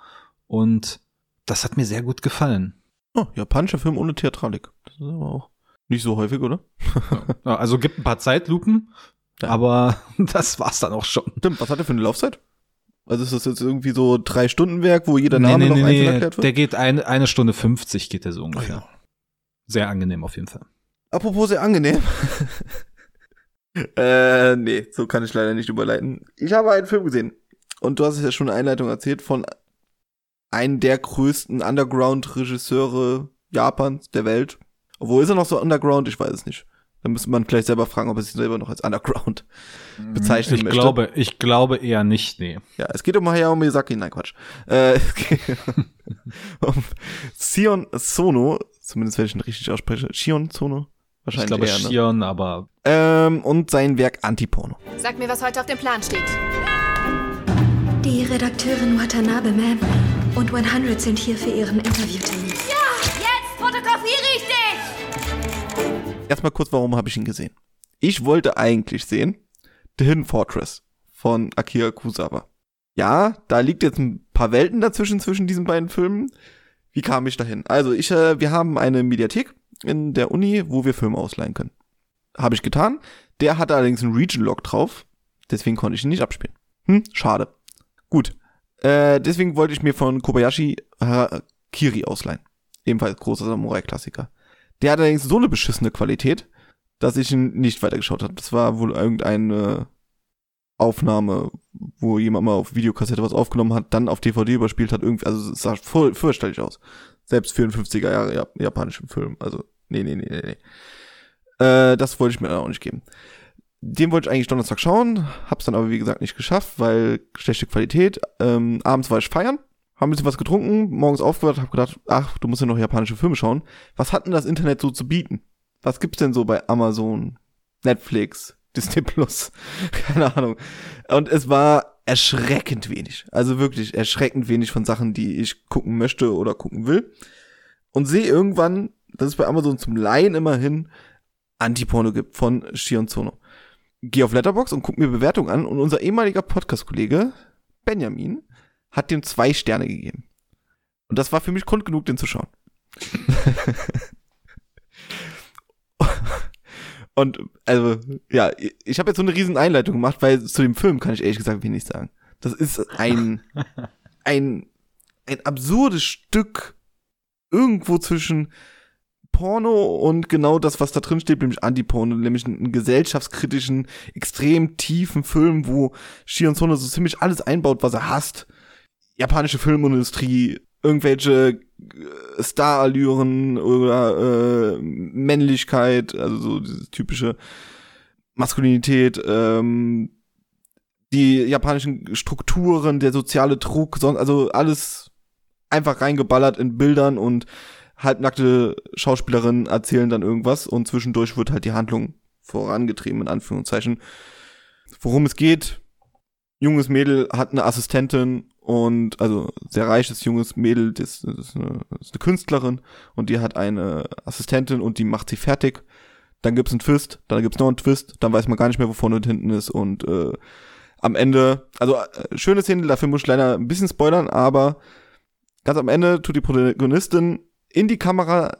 Und das hat mir sehr gut gefallen. Oh, japanischer Film ohne Theatralik. Das ist aber auch nicht so häufig, oder? ja, also gibt ein paar Zeitlupen, ja. aber das war's dann auch schon. Stimmt, was hat er für eine Laufzeit? Also ist das jetzt irgendwie so drei Stunden Werk, wo jeder Name nee, nee, noch nee, einzeln erklärt wird? Der geht eine, eine Stunde 50 geht der so ungefähr. Oh, ja. Sehr angenehm auf jeden Fall. Apropos sehr angenehm. äh, nee, so kann ich leider nicht überleiten. Ich habe einen Film gesehen und du hast es ja schon in der Einleitung erzählt, von einem der größten Underground-Regisseure Japans, der Welt. Wo ist er noch so Underground? Ich weiß es nicht. Da müsste man vielleicht selber fragen, ob er sich selber noch als Underground mhm. bezeichnen ich möchte. Glaube, ich glaube eher nicht, nee. Ja, es geht um Hayao Miyazaki, nein, Quatsch. Äh, es geht um Sion Sono, zumindest wenn ich ihn richtig ausspreche. Shion Sono? Wahrscheinlich ich glaube eher, ne? Shion, aber... Ähm, und sein Werk Antiporno. Sag mir, was heute auf dem Plan steht. Die Redakteurin Watanabe, Ma'am, und 100 sind hier für ihren Interviewtermin. Ja, jetzt fotografiere ich dich! Erstmal kurz, warum habe ich ihn gesehen? Ich wollte eigentlich sehen The Hidden Fortress von Akira Kusawa. Ja, da liegt jetzt ein paar Welten dazwischen, zwischen diesen beiden Filmen. Wie kam ich dahin? Also, ich, äh, wir haben eine Mediathek in der Uni, wo wir Filme ausleihen können. Habe ich getan. Der hat allerdings einen Region-Log drauf. Deswegen konnte ich ihn nicht abspielen. Hm, schade. Gut. Äh, deswegen wollte ich mir von Kobayashi Kiri ausleihen. Ebenfalls großer Samurai-Klassiker. Der hat allerdings so eine beschissene Qualität, dass ich ihn nicht weitergeschaut habe. Das war wohl irgendeine Aufnahme, wo jemand mal auf Videokassette was aufgenommen hat, dann auf DVD überspielt hat, irgendwie, also es sah voll fürchterlich aus. Selbst für einen 50er Jahre japanischen Film. Also, nee, nee, nee, nee, nee. Äh, das wollte ich mir auch nicht geben. Den wollte ich eigentlich Donnerstag schauen, hab's dann aber wie gesagt nicht geschafft, weil schlechte Qualität. Ähm, abends war ich feiern, haben ein bisschen was getrunken, morgens aufgehört, hab gedacht, ach, du musst ja noch japanische Filme schauen. Was hat denn das Internet so zu bieten? Was gibt's denn so bei Amazon, Netflix, Disney Plus? Keine Ahnung. Und es war erschreckend wenig. Also wirklich erschreckend wenig von Sachen, die ich gucken möchte oder gucken will. Und sehe irgendwann, dass es bei Amazon zum Laien immerhin Antiporno gibt von Shion Zono gehe auf Letterbox und gucke mir Bewertungen an und unser ehemaliger Podcast-Kollege Benjamin hat dem zwei Sterne gegeben. Und das war für mich Grund genug, den zu schauen. und also, ja, ich habe jetzt so eine riesen Einleitung gemacht, weil zu dem Film kann ich ehrlich gesagt wenig sagen. Das ist ein, ein, ein absurdes Stück irgendwo zwischen Porno und genau das, was da drin steht, nämlich Anti-Porno, nämlich einen, gesellschaftskritischen, extrem tiefen Film, wo Shion Sono so ziemlich alles einbaut, was er hasst. Japanische Filmindustrie, irgendwelche äh, Starallüren oder äh, Männlichkeit, also so diese typische Maskulinität, ähm, die japanischen Strukturen, der soziale Druck, also alles einfach reingeballert in Bildern und halbnackte Schauspielerinnen erzählen dann irgendwas und zwischendurch wird halt die Handlung vorangetrieben, in Anführungszeichen. Worum es geht, junges Mädel hat eine Assistentin und also sehr reiches junges Mädel, das, das, ist, eine, ist eine Künstlerin und die hat eine Assistentin und die macht sie fertig. Dann gibt's einen Twist, dann gibt's noch einen Twist, dann weiß man gar nicht mehr, wo vorne und hinten ist und äh, am Ende, also äh, schöne Szene, dafür muss ich leider ein bisschen spoilern, aber ganz am Ende tut die Protagonistin in die Kamera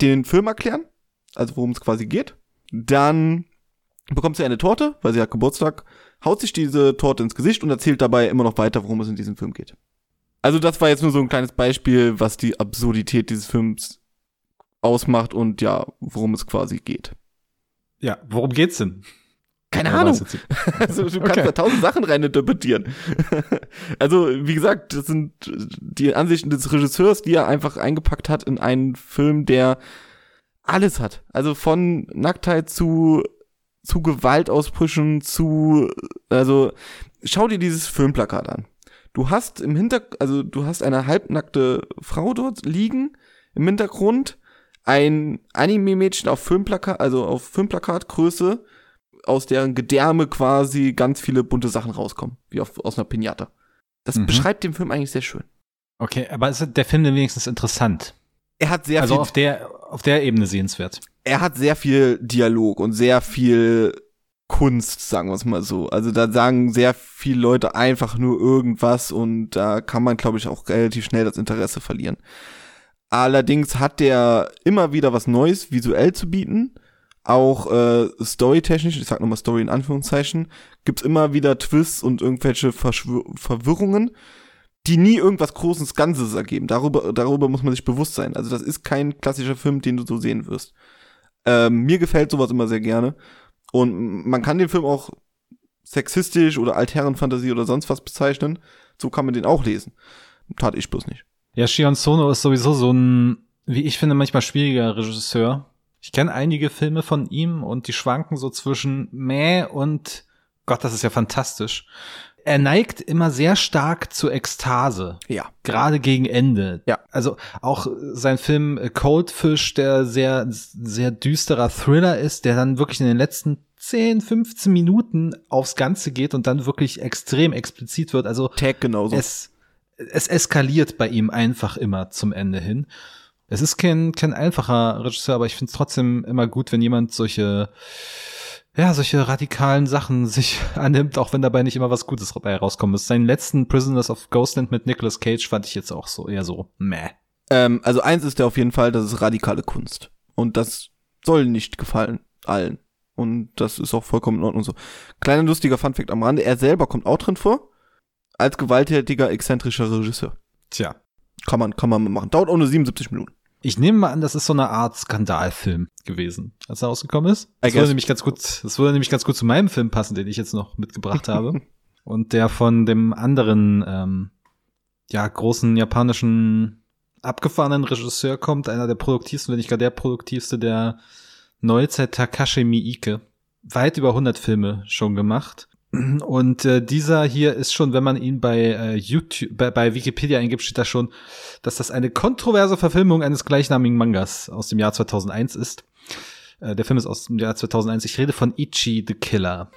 den Film erklären, also worum es quasi geht. Dann bekommt sie eine Torte, weil sie hat Geburtstag, haut sich diese Torte ins Gesicht und erzählt dabei immer noch weiter, worum es in diesem Film geht. Also das war jetzt nur so ein kleines Beispiel, was die Absurdität dieses Films ausmacht und ja, worum es quasi geht. Ja, worum geht's denn? Keine ja, Ahnung. Also du kannst okay. da tausend Sachen rein interpretieren. also wie gesagt, das sind die Ansichten des Regisseurs, die er einfach eingepackt hat in einen Film, der alles hat. Also von Nacktheit zu zu Gewaltausbrüchen, zu also schau dir dieses Filmplakat an. Du hast im Hintergrund, also du hast eine halbnackte Frau dort liegen im Hintergrund, ein Anime-Mädchen auf Filmplakat, also auf Filmplakatgröße aus deren Gedärme quasi ganz viele bunte Sachen rauskommen, wie auf, aus einer Pinata. Das mhm. beschreibt den Film eigentlich sehr schön. Okay, aber ist der Film denn wenigstens interessant? Er hat sehr also viel. Also auf der, auf der Ebene sehenswert. Er hat sehr viel Dialog und sehr viel Kunst, sagen wir es mal so. Also da sagen sehr viele Leute einfach nur irgendwas und da kann man, glaube ich, auch relativ schnell das Interesse verlieren. Allerdings hat der immer wieder was Neues visuell zu bieten auch äh, storytechnisch, ich sag nochmal Story in Anführungszeichen, gibt's immer wieder Twists und irgendwelche Verschwör Verwirrungen, die nie irgendwas Großes Ganzes ergeben. Darüber, darüber muss man sich bewusst sein. Also das ist kein klassischer Film, den du so sehen wirst. Ähm, mir gefällt sowas immer sehr gerne. Und man kann den Film auch sexistisch oder Altherrenfantasie oder sonst was bezeichnen. So kann man den auch lesen. Tat ich bloß nicht. Ja, Shion Sono ist sowieso so ein, wie ich finde, manchmal schwieriger Regisseur ich kenne einige Filme von ihm und die schwanken so zwischen meh und Gott, das ist ja fantastisch. Er neigt immer sehr stark zur Ekstase. Ja. Gerade gegen Ende. Ja. Also auch sein Film Coldfish, der sehr, sehr düsterer Thriller ist, der dann wirklich in den letzten 10, 15 Minuten aufs Ganze geht und dann wirklich extrem explizit wird. Also Tag genauso. Es, es eskaliert bei ihm einfach immer zum Ende hin es ist kein, kein einfacher Regisseur, aber ich finde es trotzdem immer gut, wenn jemand solche, ja, solche radikalen Sachen sich annimmt, auch wenn dabei nicht immer was Gutes dabei rauskommt. Seinen letzten Prisoners of Ghostland mit Nicolas Cage fand ich jetzt auch so eher so meh. Ähm, also eins ist ja auf jeden Fall, das ist radikale Kunst. Und das soll nicht gefallen allen. Und das ist auch vollkommen in Ordnung so. Kleiner lustiger Funfact am Rande, er selber kommt auch drin vor. Als gewalttätiger, exzentrischer Regisseur. Tja. Kann man, kann man machen. Dauert auch nur 77 Minuten. Ich nehme mal an, das ist so eine Art Skandalfilm gewesen, als er rausgekommen ist. Das würde nämlich ganz gut, das würde nämlich ganz gut zu meinem Film passen, den ich jetzt noch mitgebracht habe. Und der von dem anderen, ähm, ja, großen japanischen abgefahrenen Regisseur kommt, einer der produktivsten, wenn nicht gar der produktivste der Neuzeit Takashi Miike. Weit über 100 Filme schon gemacht. Und äh, dieser hier ist schon, wenn man ihn bei äh, YouTube, bei, bei Wikipedia eingibt, steht da schon, dass das eine kontroverse Verfilmung eines gleichnamigen Mangas aus dem Jahr 2001 ist. Äh, der Film ist aus dem Jahr 2001. Ich rede von Ichi the Killer.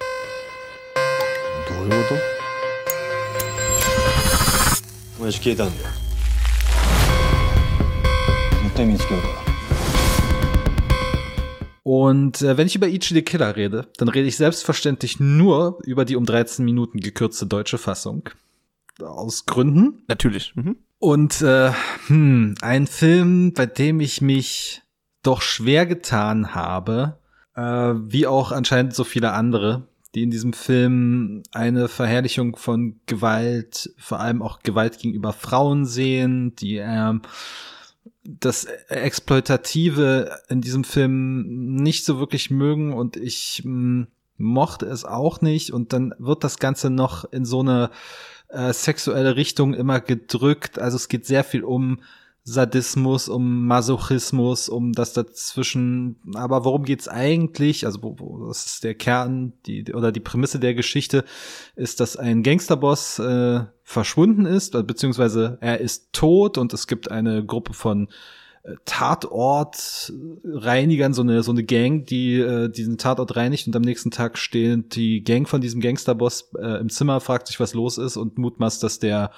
Und äh, wenn ich über Ichi the Killer rede, dann rede ich selbstverständlich nur über die um 13 Minuten gekürzte deutsche Fassung. Aus Gründen. Natürlich. Mhm. Und äh, hm, ein Film, bei dem ich mich doch schwer getan habe, äh, wie auch anscheinend so viele andere, die in diesem Film eine Verherrlichung von Gewalt, vor allem auch Gewalt gegenüber Frauen sehen, die äh, das Exploitative in diesem Film nicht so wirklich mögen und ich hm, mochte es auch nicht und dann wird das Ganze noch in so eine äh, sexuelle Richtung immer gedrückt. Also es geht sehr viel um Sadismus, um Masochismus, um das dazwischen. Aber worum geht's eigentlich? Also wo, wo, das ist der Kern, die oder die Prämisse der Geschichte ist, dass ein Gangsterboss äh, verschwunden ist, beziehungsweise er ist tot und es gibt eine Gruppe von Tatortreinigern, so eine, so eine Gang, die äh, diesen Tatort reinigt und am nächsten Tag stehen die Gang von diesem Gangsterboss äh, im Zimmer, fragt sich, was los ist und mutmaßt, dass der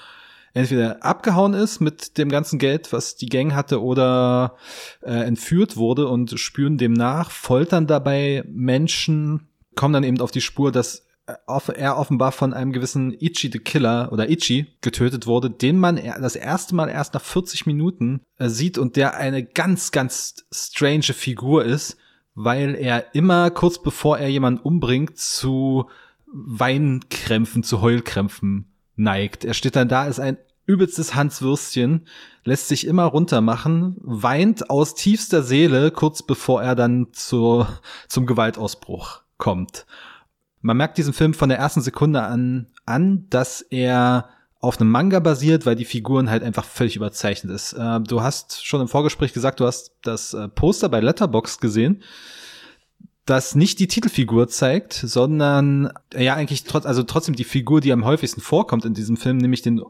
entweder abgehauen ist mit dem ganzen Geld, was die Gang hatte, oder äh, entführt wurde und spüren dem nach, foltern dabei Menschen, kommen dann eben auf die Spur, dass er offenbar von einem gewissen Ichi the Killer oder Ichi getötet wurde, den man das erste Mal erst nach 40 Minuten äh, sieht und der eine ganz, ganz strange Figur ist, weil er immer kurz bevor er jemanden umbringt zu Weinkrämpfen, zu Heulkrämpfen neigt. Er steht dann da, ist ein übelstes Hanswürstchen, lässt sich immer runtermachen, weint aus tiefster Seele, kurz bevor er dann zur, zum Gewaltausbruch kommt. Man merkt diesen Film von der ersten Sekunde an, an, dass er auf einem Manga basiert, weil die Figuren halt einfach völlig überzeichnet ist. Äh, du hast schon im Vorgespräch gesagt, du hast das äh, Poster bei Letterbox gesehen, das nicht die Titelfigur zeigt, sondern ja eigentlich trotz, also trotzdem die Figur, die am häufigsten vorkommt in diesem Film, nämlich den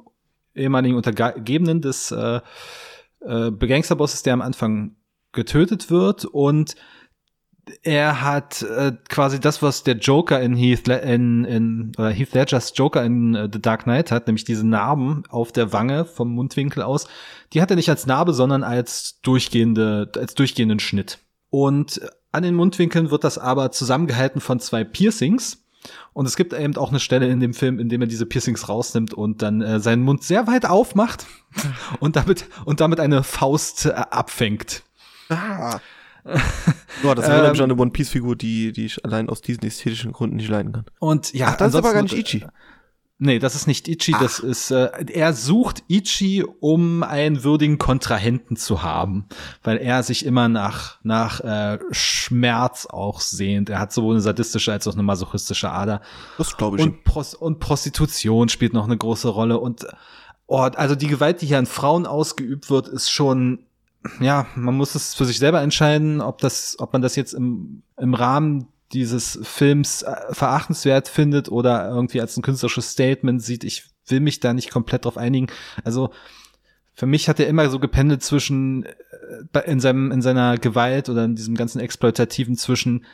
ehemaligen Untergebenen des äh, äh, Begangsterbosses, der am Anfang getötet wird und er hat äh, quasi das, was der Joker in Heath, Le in, in oder Heath Ledgers Joker in uh, The Dark Knight hat, nämlich diese Narben auf der Wange vom Mundwinkel aus. Die hat er nicht als Narbe, sondern als durchgehende, als durchgehenden Schnitt. Und an den Mundwinkeln wird das aber zusammengehalten von zwei Piercings. Und es gibt eben auch eine Stelle in dem Film, in dem er diese Piercings rausnimmt und dann äh, seinen Mund sehr weit aufmacht und damit und damit eine Faust äh, abfängt. Ah. Boah, das erinnert mich an eine One Piece Figur, die, die ich allein aus diesen ästhetischen Gründen nicht leiden kann. Und ja, Ach, das ist aber gar nicht Ichi. Nee, das ist nicht Ichi, Ach. das ist, äh, er sucht Ichi, um einen würdigen Kontrahenten zu haben, weil er sich immer nach, nach äh, Schmerz auch sehnt. Er hat sowohl eine sadistische als auch eine masochistische Ader. Das glaube ich. Und, Pros und Prostitution spielt noch eine große Rolle und oh, also die Gewalt, die hier an Frauen ausgeübt wird, ist schon ja, man muss es für sich selber entscheiden, ob das, ob man das jetzt im, im Rahmen dieses Films äh, verachtenswert findet oder irgendwie als ein künstlerisches Statement sieht. Ich will mich da nicht komplett drauf einigen. Also für mich hat er immer so gependelt zwischen äh, in seinem in seiner Gewalt oder in diesem ganzen exploitativen zwischen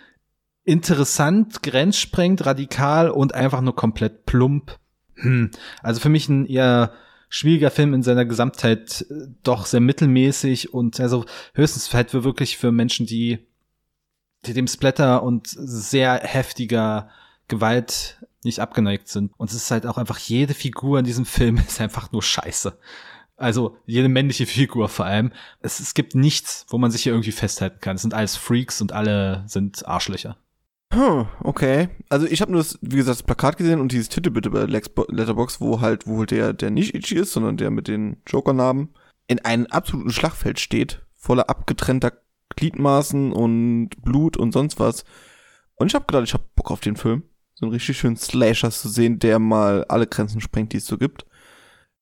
interessant, grenzsprengend, radikal und einfach nur komplett plump. Hm. Also für mich ein eher schwieriger Film in seiner Gesamtheit äh, doch sehr mittelmäßig und also höchstens halt für wirklich für Menschen, die, die dem Splatter und sehr heftiger Gewalt nicht abgeneigt sind. Und es ist halt auch einfach jede Figur in diesem Film ist einfach nur scheiße. Also jede männliche Figur vor allem. Es, es gibt nichts, wo man sich hier irgendwie festhalten kann. Es sind alles Freaks und alle sind Arschlöcher. Hm, okay. Also ich habe nur das, wie gesagt, das Plakat gesehen und dieses Titelbild bei Letterbox, wo halt, wo der, der nicht Itchy ist, sondern der mit den Joker-Namen, in einem absoluten Schlachtfeld steht, voller abgetrennter Gliedmaßen und Blut und sonst was. Und ich habe gedacht, ich habe Bock auf den Film. So einen richtig schönen Slasher zu sehen, der mal alle Grenzen sprengt, die es so gibt.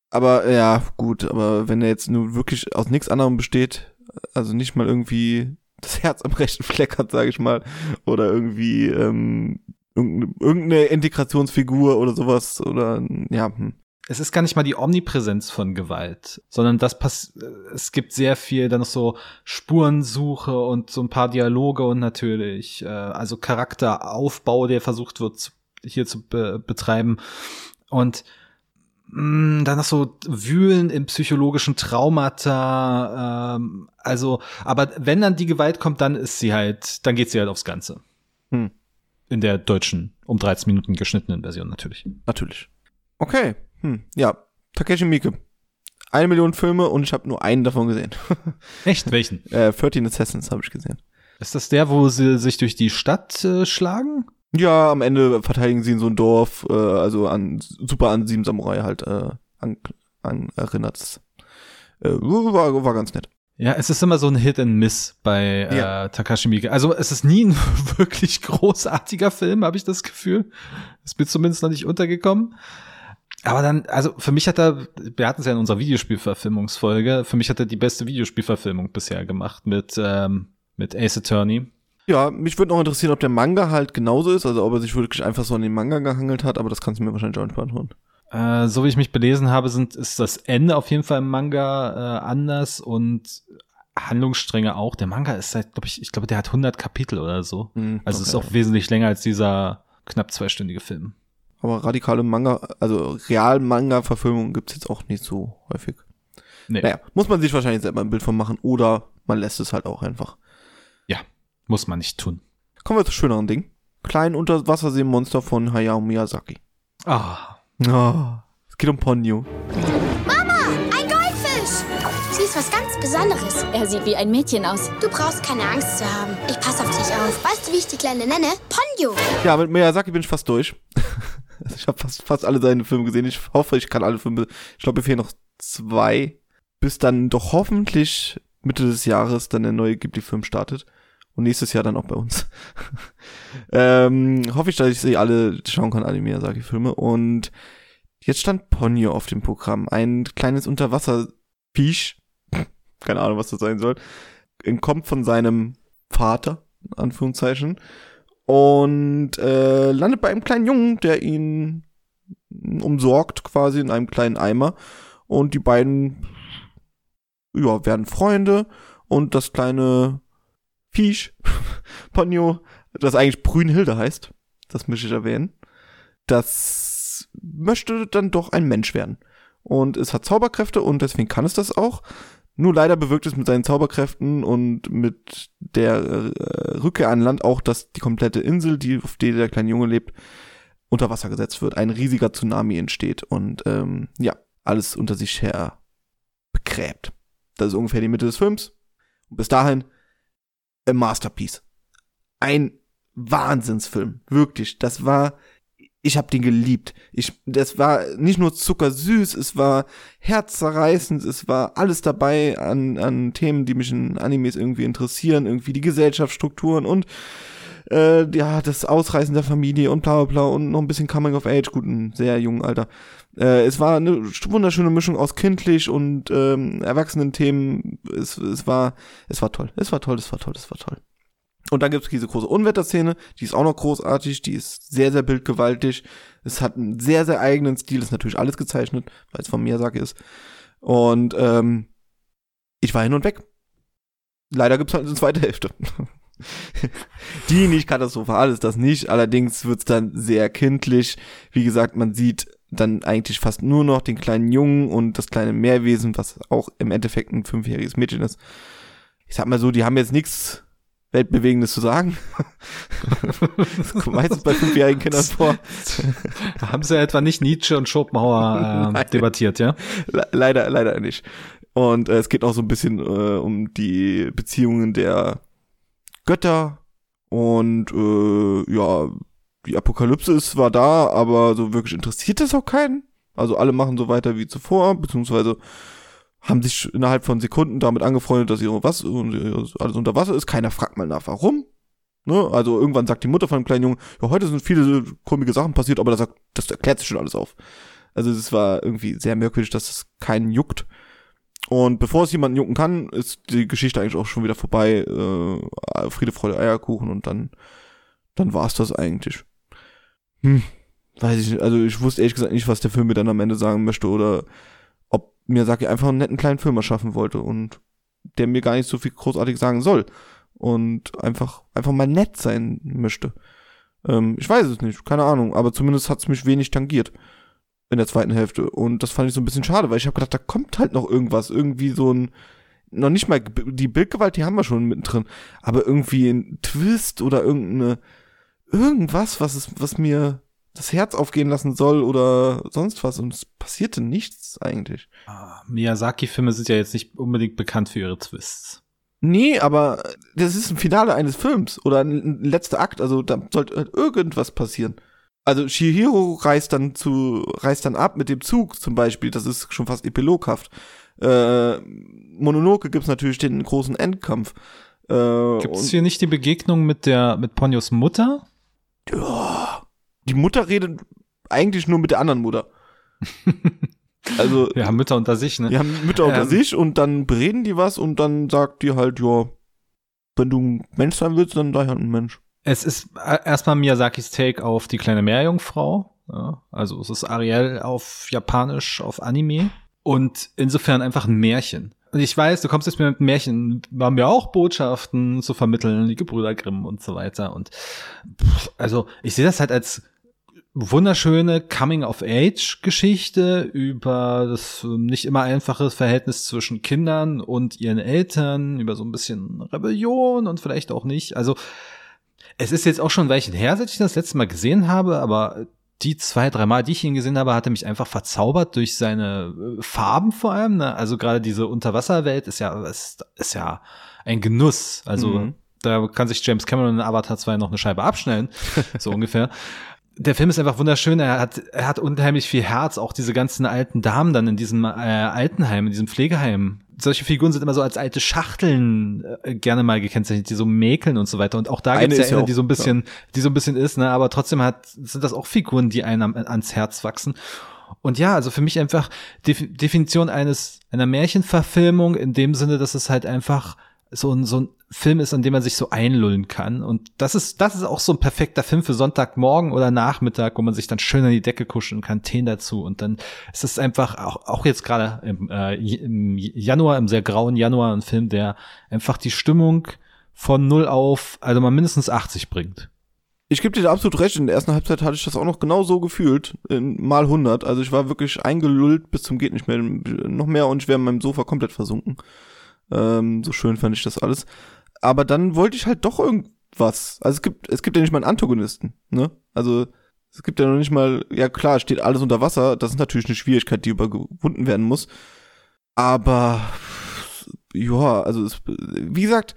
Aber ja, gut, aber wenn er jetzt nur wirklich aus nichts anderem besteht, also nicht mal irgendwie das Herz am rechten Fleck hat, sage ich mal, oder irgendwie ähm, irgendeine Integrationsfigur oder sowas oder ja. Hm. Es ist gar nicht mal die Omnipräsenz von Gewalt, sondern das pass es gibt sehr viel dann noch so Spurensuche und so ein paar Dialoge und natürlich äh, also Charakteraufbau, der versucht wird zu, hier zu be betreiben und mh, mm, dann noch so Wühlen im psychologischen Traumata. Ähm, also, aber wenn dann die Gewalt kommt, dann ist sie halt, dann geht sie halt aufs Ganze. Hm. In der deutschen, um 13 Minuten geschnittenen Version natürlich. Natürlich. Okay. Hm. Ja, Takeshi Miike. Eine Million Filme und ich habe nur einen davon gesehen. Echt? Welchen? äh, 13 Assassins habe ich gesehen. Ist das der, wo sie sich durch die Stadt äh, schlagen? Ja, am Ende verteidigen sie in so ein Dorf, äh, also an super an Sieben Samurai halt äh, an, an erinnert. Äh, war, war ganz nett. Ja, es ist immer so ein Hit and Miss bei Ja. äh, Takashi Miike. Also es ist nie ein wirklich großartiger Film, habe ich das Gefühl. Ist mir zumindest noch nicht untergekommen. Aber dann, also für mich hat er, wir hatten es ja in unserer Videospielverfilmungsfolge, für mich hat er die beste Videospielverfilmung bisher gemacht mit, ähm, mit Ace Attorney. Ja, mich würde noch interessieren, ob der Manga halt genauso ist, also ob er sich wirklich einfach so an den Manga gehangelt hat, aber das kannst du mir wahrscheinlich auch nicht beantworten. Äh, so wie ich mich belesen habe, sind, ist das Ende auf jeden Fall im Manga äh, anders und Handlungsstränge auch. Der Manga ist seit, glaube ich, ich glaube, der hat 100 Kapitel oder so. Hm, Also es ist okay. auch wesentlich länger als dieser knapp zweistündige Film. Aber radikale Manga, also Real-Manga-Verfilmungen gibt's jetzt auch nicht so häufig. Nee, Naja, muss man sich wahrscheinlich selber ein Bild von machen oder man lässt es halt auch einfach. muss man nicht tun. Kommen wir zu schöneren Dingen. Klein Unterwasserseemonster von Hayao Miyazaki. Ah, Oh, es geht um Ponyo. Ein Goldfisch! Sie ist was ganz Besonderes. Er sieht wie ein Mädchen aus. Du brauchst keine Angst zu haben. Ich pass auf dich auf. Weißt du, wie ich die Kleine nenne? Ponyo. Ja, mit Miyazaki bin ich fast durch. Ich habe fast, fast alle seine Filme gesehen. Ich hoffe, ich kann alle Filme. Ich glaube, mir fehlen noch zwei, bis dann doch hoffentlich Mitte des Jahres dann der neue Ghibli-Film startet. Und nächstes Jahr dann auch bei uns. ähm, hoffe ich, dass ich sie alle schauen kann, alle Miyazaki-Filme. Und jetzt stand Ponyo auf dem Programm. Ein kleines Unterwasserviech. Keine Ahnung, was das sein soll. Entkommt von seinem Vater, in Anführungszeichen und äh, landet bei einem kleinen Jungen, der ihn umsorgt quasi in einem kleinen Eimer. Und die beiden ja werden Freunde. Und das kleine Viech Ponyo, das eigentlich Brünnhilde heißt, das möchte ich erwähnen, das möchte dann doch ein Mensch werden. Und es hat Zauberkräfte und deswegen kann es das auch. Nur leider bewirkt es mit seinen Zauberkräften und mit der äh, Rückkehr an Land auch, dass die komplette Insel, die, auf der der kleine Junge lebt, unter Wasser gesetzt wird. Ein riesiger Tsunami entsteht und ähm, ja, alles unter sich her begräbt. Das ist ungefähr die Mitte des Films. Und bis dahin a Masterpiece. Ein Wahnsinnsfilm. Wirklich. Das war ich habe den geliebt. Ich, das war nicht nur zuckersüß, es war herzzerreißend, es war alles dabei an, an Themen, die mich in Animes irgendwie interessieren, irgendwie die Gesellschaftsstrukturen und äh, ja, das Ausreißen der Familie und bla bla bla und noch ein bisschen Coming of Age, gut, ein sehr jungen Alter. Äh, es war eine wunderschöne Mischung aus kindlich und ähm, erwachsenen Themen. Es, es war, es war toll, es war toll, es war toll, es war toll. Und dann gibt's diese große Unwetterszene, die ist auch noch großartig, die ist sehr, sehr bildgewaltig. Es hat einen sehr, sehr eigenen Stil, ist natürlich alles gezeichnet, weil es von Miyazaki ist. Und ähm, ich war hin und weg. Leider gibt's halt eine zweite Hälfte. die nicht katastrophal ist, das nicht. Allerdings wird's dann sehr kindlich. Wie gesagt, man sieht dann eigentlich fast nur noch den kleinen Jungen und das kleine Meerwesen, was auch im Endeffekt ein fünfjähriges Mädchen ist. Ich sag mal so, die haben jetzt nichts Weltbewegendes zu sagen. das kommt meistens bei fünfjährigen Kindern vor. haben sie etwa nicht Nietzsche und Schopenhauer äh, debattiert, ja? Le leider, leider nicht. Und äh, es geht auch so ein bisschen äh, um die Beziehungen der Götter und äh, ja, die Apokalypse ist zwar da, aber so wirklich interessiert das auch keinen. Also alle machen so weiter wie zuvor, beziehungsweise haben sich innerhalb von Sekunden damit angefreundet, dass ihre Wasser, alles unter Wasser ist. Keiner fragt mal nach, warum. Ne? Also irgendwann sagt die Mutter von dem kleinen Jungen, ja, heute sind viele komische Sachen passiert, aber das, das erklärt sich schon alles auf. Also es war irgendwie sehr merkwürdig, dass es keinen juckt. Und bevor es jemanden jucken kann, ist die Geschichte eigentlich auch schon wieder vorbei. Äh, Friede, Freude, Eierkuchen und dann, dann war's das eigentlich. Hm, weiß ich nicht. Also ich wusste ehrlich gesagt nicht, was der Film mir dann am Ende sagen möchte oder ob Miyazaki einfach einen netten kleinen Film erschaffen wollte und der mir gar nicht so viel großartig sagen soll und einfach einfach mal nett sein möchte. Ähm, ich weiß es nicht, keine Ahnung, aber zumindest hat's mich wenig tangiert in der zweiten Hälfte und das fand ich so ein bisschen schade, weil ich habe gedacht, da kommt halt noch irgendwas, irgendwie so ein noch nicht mal die Bildgewalt, die haben wir schon mittendrin, aber irgendwie ein Twist oder irgendeine irgendwas, was es was mir das Herz aufgehen lassen soll oder sonst was und es passierte nichts eigentlich. Ah, Miyazaki-Filme sind ja jetzt nicht unbedingt bekannt für ihre Twists. Nee, aber das ist ein Finale eines Films oder ein, letzter Akt, also da sollte halt irgendwas passieren. Also Shihiro reist dann zu, reist dann ab mit dem Zug zum Beispiel, das ist schon fast epiloghaft. Äh, Mononoke gibt's natürlich den großen Endkampf. Äh, Gibt es hier nicht die Begegnung mit der mit Ponyos Mutter? Ja, die Mutter redet eigentlich nur mit der anderen Mutter. also, Wir haben Mütter unter sich, ne? die haben Mütter unter Ähm. sich und dann bereden die was und dann sagt die halt, ja, wenn du ein Mensch sein willst, dann sei halt ein Mensch. Es ist äh, erstmal Miyazakis Take auf die kleine Meerjungfrau. Ja, also es ist Ariel auf Japanisch, auf Anime. Und insofern einfach ein Märchen. Und ich weiß, du kommst jetzt mit einem Märchen, haben wir auch Botschaften zu vermitteln, die Gebrüder Grimm und so weiter. Und pff, also ich sehe das halt als wunderschöne Coming-of-Age-Geschichte über das ähm, nicht immer einfache Verhältnis zwischen Kindern und ihren Eltern, über so ein bisschen Rebellion und vielleicht auch nicht. Also es ist jetzt auch schon ein Weilchen her, seit ich das letzte Mal gesehen habe, aber die zwei, drei Mal, die ich ihn gesehen habe, hatte mich einfach verzaubert durch seine äh, Farben vor allem. Ne? Also gerade diese Unterwasserwelt ist ja, ist, ist ja ein Genuss. Also Mhm. da kann sich James Cameron in Avatar 2 noch eine Scheibe abschneiden, so ungefähr. Der Film ist einfach wunderschön. Er hat, er hat unheimlich viel Herz. Auch diese ganzen alten Damen dann in diesem äh, Altenheim, in diesem Pflegeheim. Solche Figuren sind immer so als alte Schachteln äh, gerne mal gekennzeichnet, die so mäkeln und so weiter. Und auch da gibt es ja ja eine, auch- die so ein bisschen, die so ein bisschen ist, ne? Aber trotzdem hat, sind das auch Figuren, die einem ans Herz wachsen. Und ja, also für mich einfach Def Definition eines einer Märchenverfilmung in dem Sinne, dass es halt einfach so ein, so ein Film ist, an dem man sich so einlullen kann. Und das ist, das ist auch so ein perfekter Film für Sonntagmorgen oder Nachmittag, wo man sich dann schön an die Decke kuscheln kann, Tee dazu. Und dann ist es einfach auch, auch jetzt gerade im, äh, im Januar, im sehr grauen Januar, ein Film, der einfach die Stimmung von null auf, also mal mindestens 80 bringt. Ich gebe dir da absolut recht, in der ersten Halbzeit hatte ich das auch noch genau so gefühlt, in mal 100. Also ich war wirklich eingelullt bis zum geht nicht mehr, noch mehr und ich wäre in meinem Sofa komplett versunken. Ähm, so schön fand ich das alles. Aber dann wollte ich halt doch irgendwas. Also es gibt, es gibt ja nicht mal einen Antagonisten, ne? Also es gibt ja noch nicht mal, ja klar, steht alles unter Wasser. Das ist natürlich eine Schwierigkeit, die überwunden werden muss. Aber ja, also es, wie gesagt,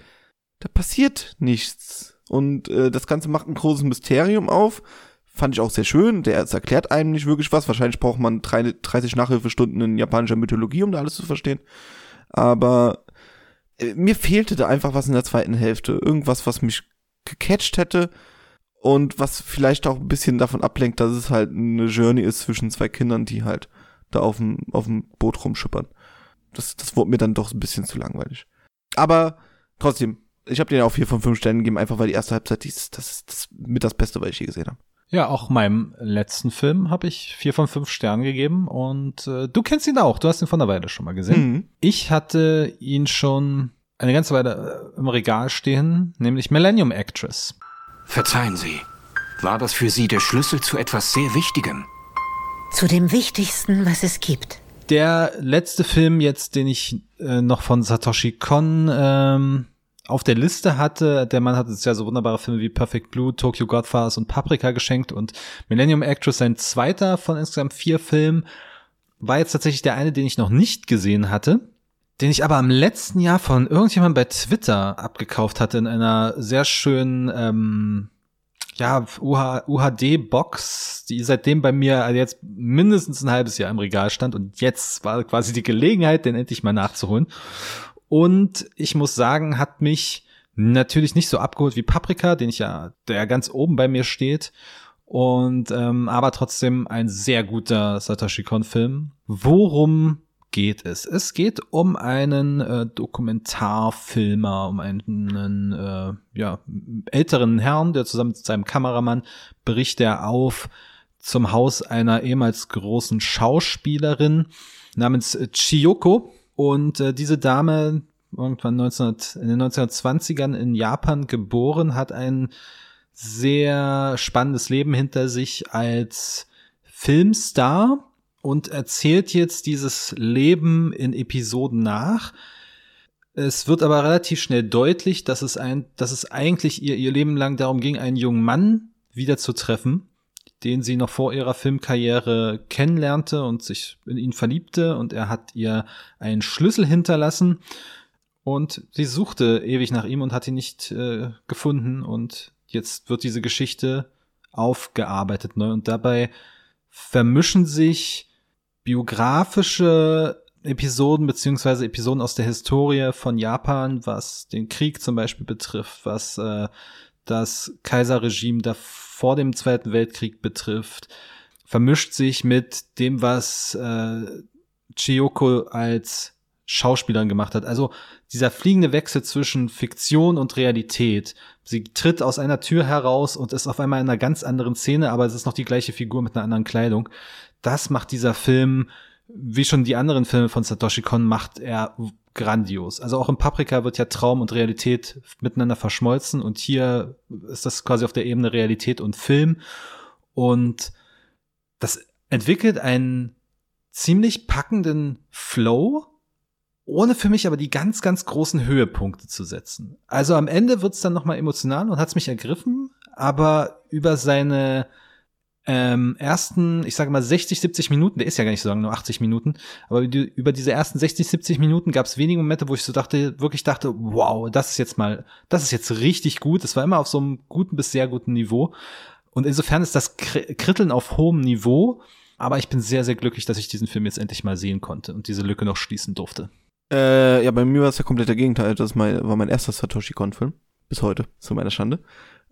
da passiert nichts. Und äh, das Ganze macht ein großes Mysterium auf. Fand ich auch sehr schön. Der es erklärt einem nicht wirklich was. Wahrscheinlich braucht man drei- 30 Nachhilfestunden in japanischer Mythologie, um da alles zu verstehen. Aber mir fehlte da einfach was in der zweiten Hälfte. Irgendwas, was mich gecatcht hätte und was vielleicht auch ein bisschen davon ablenkt, dass es halt eine Journey ist zwischen zwei Kindern, die halt da auf dem, auf dem Boot rumschippern. Das, das wurde mir dann doch ein bisschen zu langweilig. Aber trotzdem, ich habe den auch vier von fünf Sternen gegeben, einfach weil die erste Halbzeit, die ist, das ist mit das Beste, was ich je gesehen habe. Ja, auch meinem letzten Film habe ich vier von fünf Sternen gegeben und äh, du kennst ihn auch. Du hast ihn von einer Weile schon mal gesehen. Mhm. Ich hatte ihn schon eine ganze Weile äh, im Regal stehen, nämlich Millennium Actress. Verzeihen Sie. War das für Sie der Schlüssel zu etwas sehr Wichtigem? Zu dem Wichtigsten, was es gibt. Der letzte Film jetzt, den ich äh, noch von Satoshi Kon ähm, auf der Liste hatte, der Mann hat uns ja so wunderbare Filme wie Perfect Blue, Tokyo Godfathers und Paprika geschenkt und Millennium Actress, sein zweiter von insgesamt vier Filmen, war jetzt tatsächlich der eine, den ich noch nicht gesehen hatte, den ich aber im letzten Jahr von irgendjemandem bei Twitter abgekauft hatte in einer sehr schönen ähm, ja, UH, UHD-Box, die seitdem bei mir jetzt mindestens ein halbes Jahr im Regal stand und jetzt war quasi die Gelegenheit, den endlich mal nachzuholen. Und ich muss sagen, hat mich natürlich nicht so abgeholt wie Paprika, den ich ja, der ganz oben bei mir steht. Und ähm, aber trotzdem ein sehr guter Satoshi Kon-Film. Worum geht es? Es geht um einen äh, Dokumentarfilmer, um einen äh, ja, älteren Herrn, der zusammen mit seinem Kameramann bricht er auf zum Haus einer ehemals großen Schauspielerin namens Chiyoko. Und äh, diese Dame, irgendwann 19, in den 1920ern in Japan geboren, hat ein sehr spannendes Leben hinter sich als Filmstar und erzählt jetzt dieses Leben in Episoden nach. Es wird aber relativ schnell deutlich, dass es ein, dass es eigentlich ihr, ihr Leben lang darum ging, einen jungen Mann wieder zu treffen, den sie noch vor ihrer Filmkarriere kennenlernte und sich in ihn verliebte und er hat ihr einen Schlüssel hinterlassen und sie suchte ewig nach ihm und hat ihn nicht äh, gefunden und jetzt wird diese Geschichte aufgearbeitet neu und dabei vermischen sich biografische Episoden beziehungsweise Episoden aus der Historie von Japan, was den Krieg zum Beispiel betrifft, was äh, das Kaiserregime da vor dem Zweiten Weltkrieg betrifft, vermischt sich mit dem, was äh, Chiyoko als Schauspielerin gemacht hat. Also dieser fliegende Wechsel zwischen Fiktion und Realität. Sie tritt aus einer Tür heraus und ist auf einmal in einer ganz anderen Szene, aber es ist noch die gleiche Figur mit einer anderen Kleidung. Das macht dieser Film, wie schon die anderen Filme von Satoshi Kon, macht er grandios. Also auch im Paprika wird ja Traum und Realität miteinander verschmolzen und hier ist das quasi auf der Ebene Realität und Film und das entwickelt einen ziemlich packenden Flow, ohne für mich aber die ganz, ganz großen Höhepunkte zu setzen. Also am Ende wird's dann nochmal emotional und hat's mich ergriffen, aber über seine ähm, ersten, ich sage mal 60, 70 Minuten, der ist ja gar nicht so lange, nur 80 Minuten, aber über diese ersten 60, 70 Minuten gab es wenige Momente, wo ich so dachte, wirklich dachte, wow, das ist jetzt mal, das ist jetzt richtig gut. Es war immer auf so einem guten bis sehr guten Niveau. Und insofern ist das Kritteln auf hohem Niveau, aber ich bin sehr, sehr glücklich, dass ich diesen Film jetzt endlich mal sehen konnte und diese Lücke noch schließen durfte. Äh, ja, bei mir war es ja komplett der Gegenteil. Das war mein erster Satoshi Kon-Film. Bis heute, zu meiner Schande.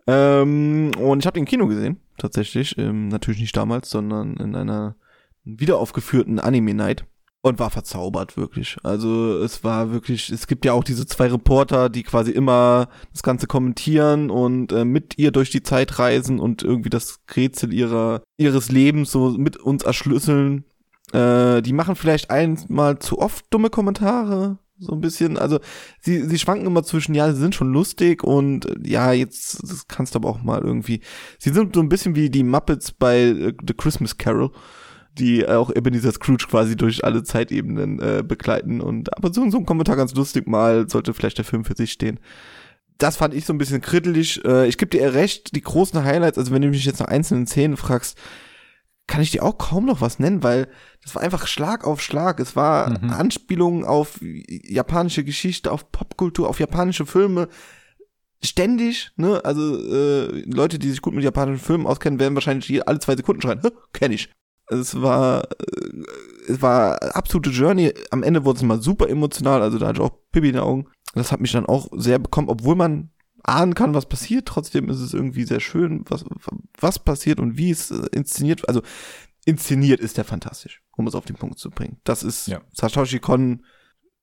Ähm, und ich habe den Kino gesehen, tatsächlich. Ähm, natürlich nicht damals, sondern in einer wiederaufgeführten Anime-Night. Und war verzaubert, wirklich. Also es war wirklich, es gibt ja auch diese zwei Reporter, die quasi immer das Ganze kommentieren und äh, mit ihr durch die Zeit reisen und irgendwie das Rätsel ihrer, ihres Lebens so mit uns erschlüsseln. Äh, die machen vielleicht einmal zu oft dumme Kommentare, so ein bisschen. Also sie, sie schwanken immer zwischen, ja, sie sind schon lustig und äh, ja, jetzt das kannst du aber auch mal irgendwie. Sie sind so ein bisschen wie die Muppets bei äh, The Christmas Carol, die auch Ebenezer Scrooge quasi durch alle Zeitebenen äh, begleiten. Und aber so, so ein Kommentar ganz lustig mal, sollte vielleicht der Film für sich stehen. Das fand ich so ein bisschen krittelig. Äh, ich gebe dir recht, die großen Highlights, also wenn du mich jetzt nach einzelnen Szenen fragst, kann ich dir auch kaum noch was nennen, weil das war einfach Schlag auf Schlag. Es war mhm. Anspielungen auf japanische Geschichte, auf Popkultur, auf japanische Filme. Ständig, ne? Also äh, Leute, die sich gut mit japanischen Filmen auskennen, werden wahrscheinlich alle zwei Sekunden schreien, kenne ich. Es war, äh, es war absolute Journey. Am Ende wurde es mal super emotional, also da hatte ich auch Pippi in den Augen. Das hat mich dann auch sehr bekommen, obwohl man ahnen kann, was passiert. Trotzdem ist es irgendwie sehr schön, was, was passiert und wie es äh, inszeniert. Also inszeniert ist der fantastisch, um es auf den Punkt zu bringen. Das ist, ja. Satoshi Kon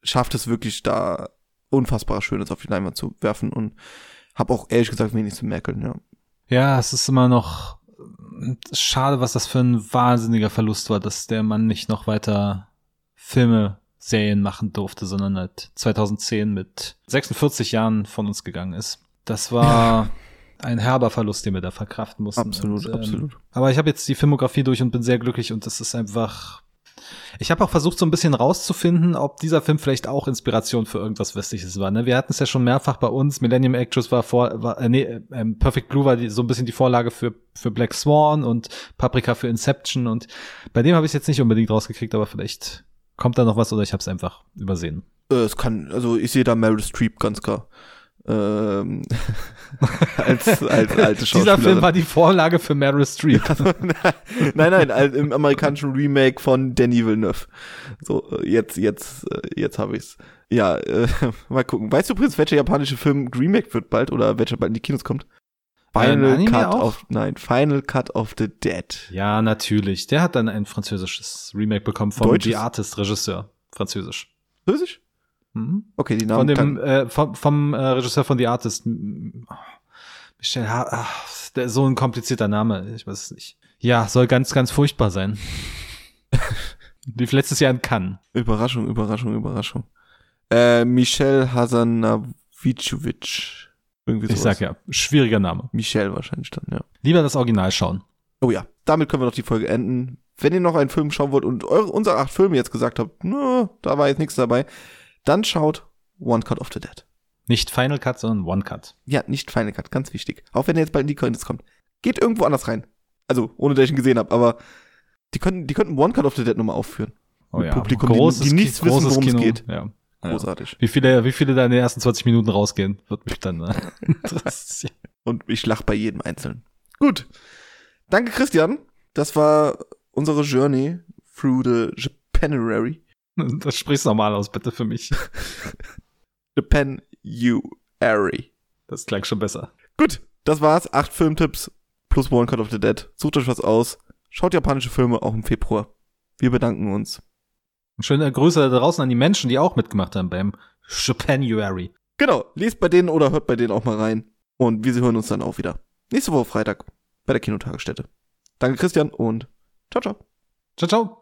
schafft es wirklich da unfassbar Schönes auf die Leinwand zu werfen und habe auch ehrlich gesagt wenig zu merkeln, ja. Ja, es ist immer noch schade, was das für ein wahnsinniger Verlust war, dass der Mann nicht noch weiter Filme Serien machen durfte, sondern halt 2010 mit 46 Jahren von uns gegangen ist. Das war ein herber Verlust, den wir da verkraften mussten. Absolut, und, ähm, absolut. Aber ich habe jetzt die Filmografie durch und bin sehr glücklich und das ist einfach. Ich habe auch versucht, so ein bisschen rauszufinden, ob dieser Film vielleicht auch Inspiration für irgendwas Westliches war. Ne? Wir hatten es ja schon mehrfach bei uns. Millennium Actress war vor, war, äh, nee, ähm, Perfect Blue war die, so ein bisschen die Vorlage für für Black Swan und Paprika für Inception und bei dem habe ich es jetzt nicht unbedingt rausgekriegt, aber vielleicht kommt da noch was oder ich habe es einfach übersehen. Äh, es kann, also ich sehe da Meryl Streep ganz klar ähm, als, als alte Dieser Film war die Vorlage für Meryl Streep. nein, nein, im amerikanischen Remake von Danny Villeneuve. So, jetzt, jetzt, jetzt habe ich's. Ja, äh, mal gucken. Weißt du übrigens, welcher japanische Film Remake wird bald oder welcher bald in die Kinos kommt? Final Cut auch? of, nein, Final Cut of the Dead. Ja, natürlich. Der hat dann ein französisches Remake bekommen vom Deutsches? The Artist Regisseur. Französisch. Französisch? Mhm. Okay, die Namen. Von dem, äh, vom, vom äh, Regisseur von The Artist. Michel, ach, der, so ein komplizierter Name, ich weiß es nicht. Ja, soll ganz, ganz furchtbar sein. Lief letztes Jahr in Cannes. Überraschung, Überraschung, Überraschung. Äh, Michel Hasanavicovic. Irgendwie sowas. Ich sag ja, schwieriger Name. Michel wahrscheinlich dann, ja. Lieber das Original schauen. Oh ja, damit können wir noch die Folge enden. Wenn ihr noch einen Film schauen wollt und eure, unsere acht Filme jetzt gesagt habt, no, da war jetzt nichts dabei, dann schaut One Cut of the Dead. Nicht Final Cut, sondern One Cut. Ja, nicht Final Cut, ganz wichtig. Auch wenn er jetzt bald in die Coins kommt. Geht irgendwo anders rein. Also, ohne dass ich ihn gesehen habe, aber die könnten, die könnten One Cut of the Dead nochmal aufführen. Oh ja, Publikum, großes, die, die nichts wissen, worum es geht. Ja. Großartig. Wie viele, wie viele da in den ersten 20 Minuten rausgehen, wird mich dann äh, interessieren. Und ich lach bei jedem Einzelnen. Gut. Danke, Christian. Das war unsere Journey through the Japanerary. Das sprichst normal aus, bitte für mich. Japan You Airy. Das klang schon besser. Gut, das war's. Acht Filmtipps plus One Cut of the Dead. Sucht euch was aus. Schaut japanische Filme auch im Februar. Wir bedanken uns. Schöne Grüße da draußen an die Menschen, die auch mitgemacht haben beim Japanuary. Genau, lest bei denen oder hört bei denen auch mal rein. Und wir hören uns dann auch wieder. Nächste Woche Freitag bei der Kinotagesstätte. Danke Christian und ciao, ciao. Ciao, ciao.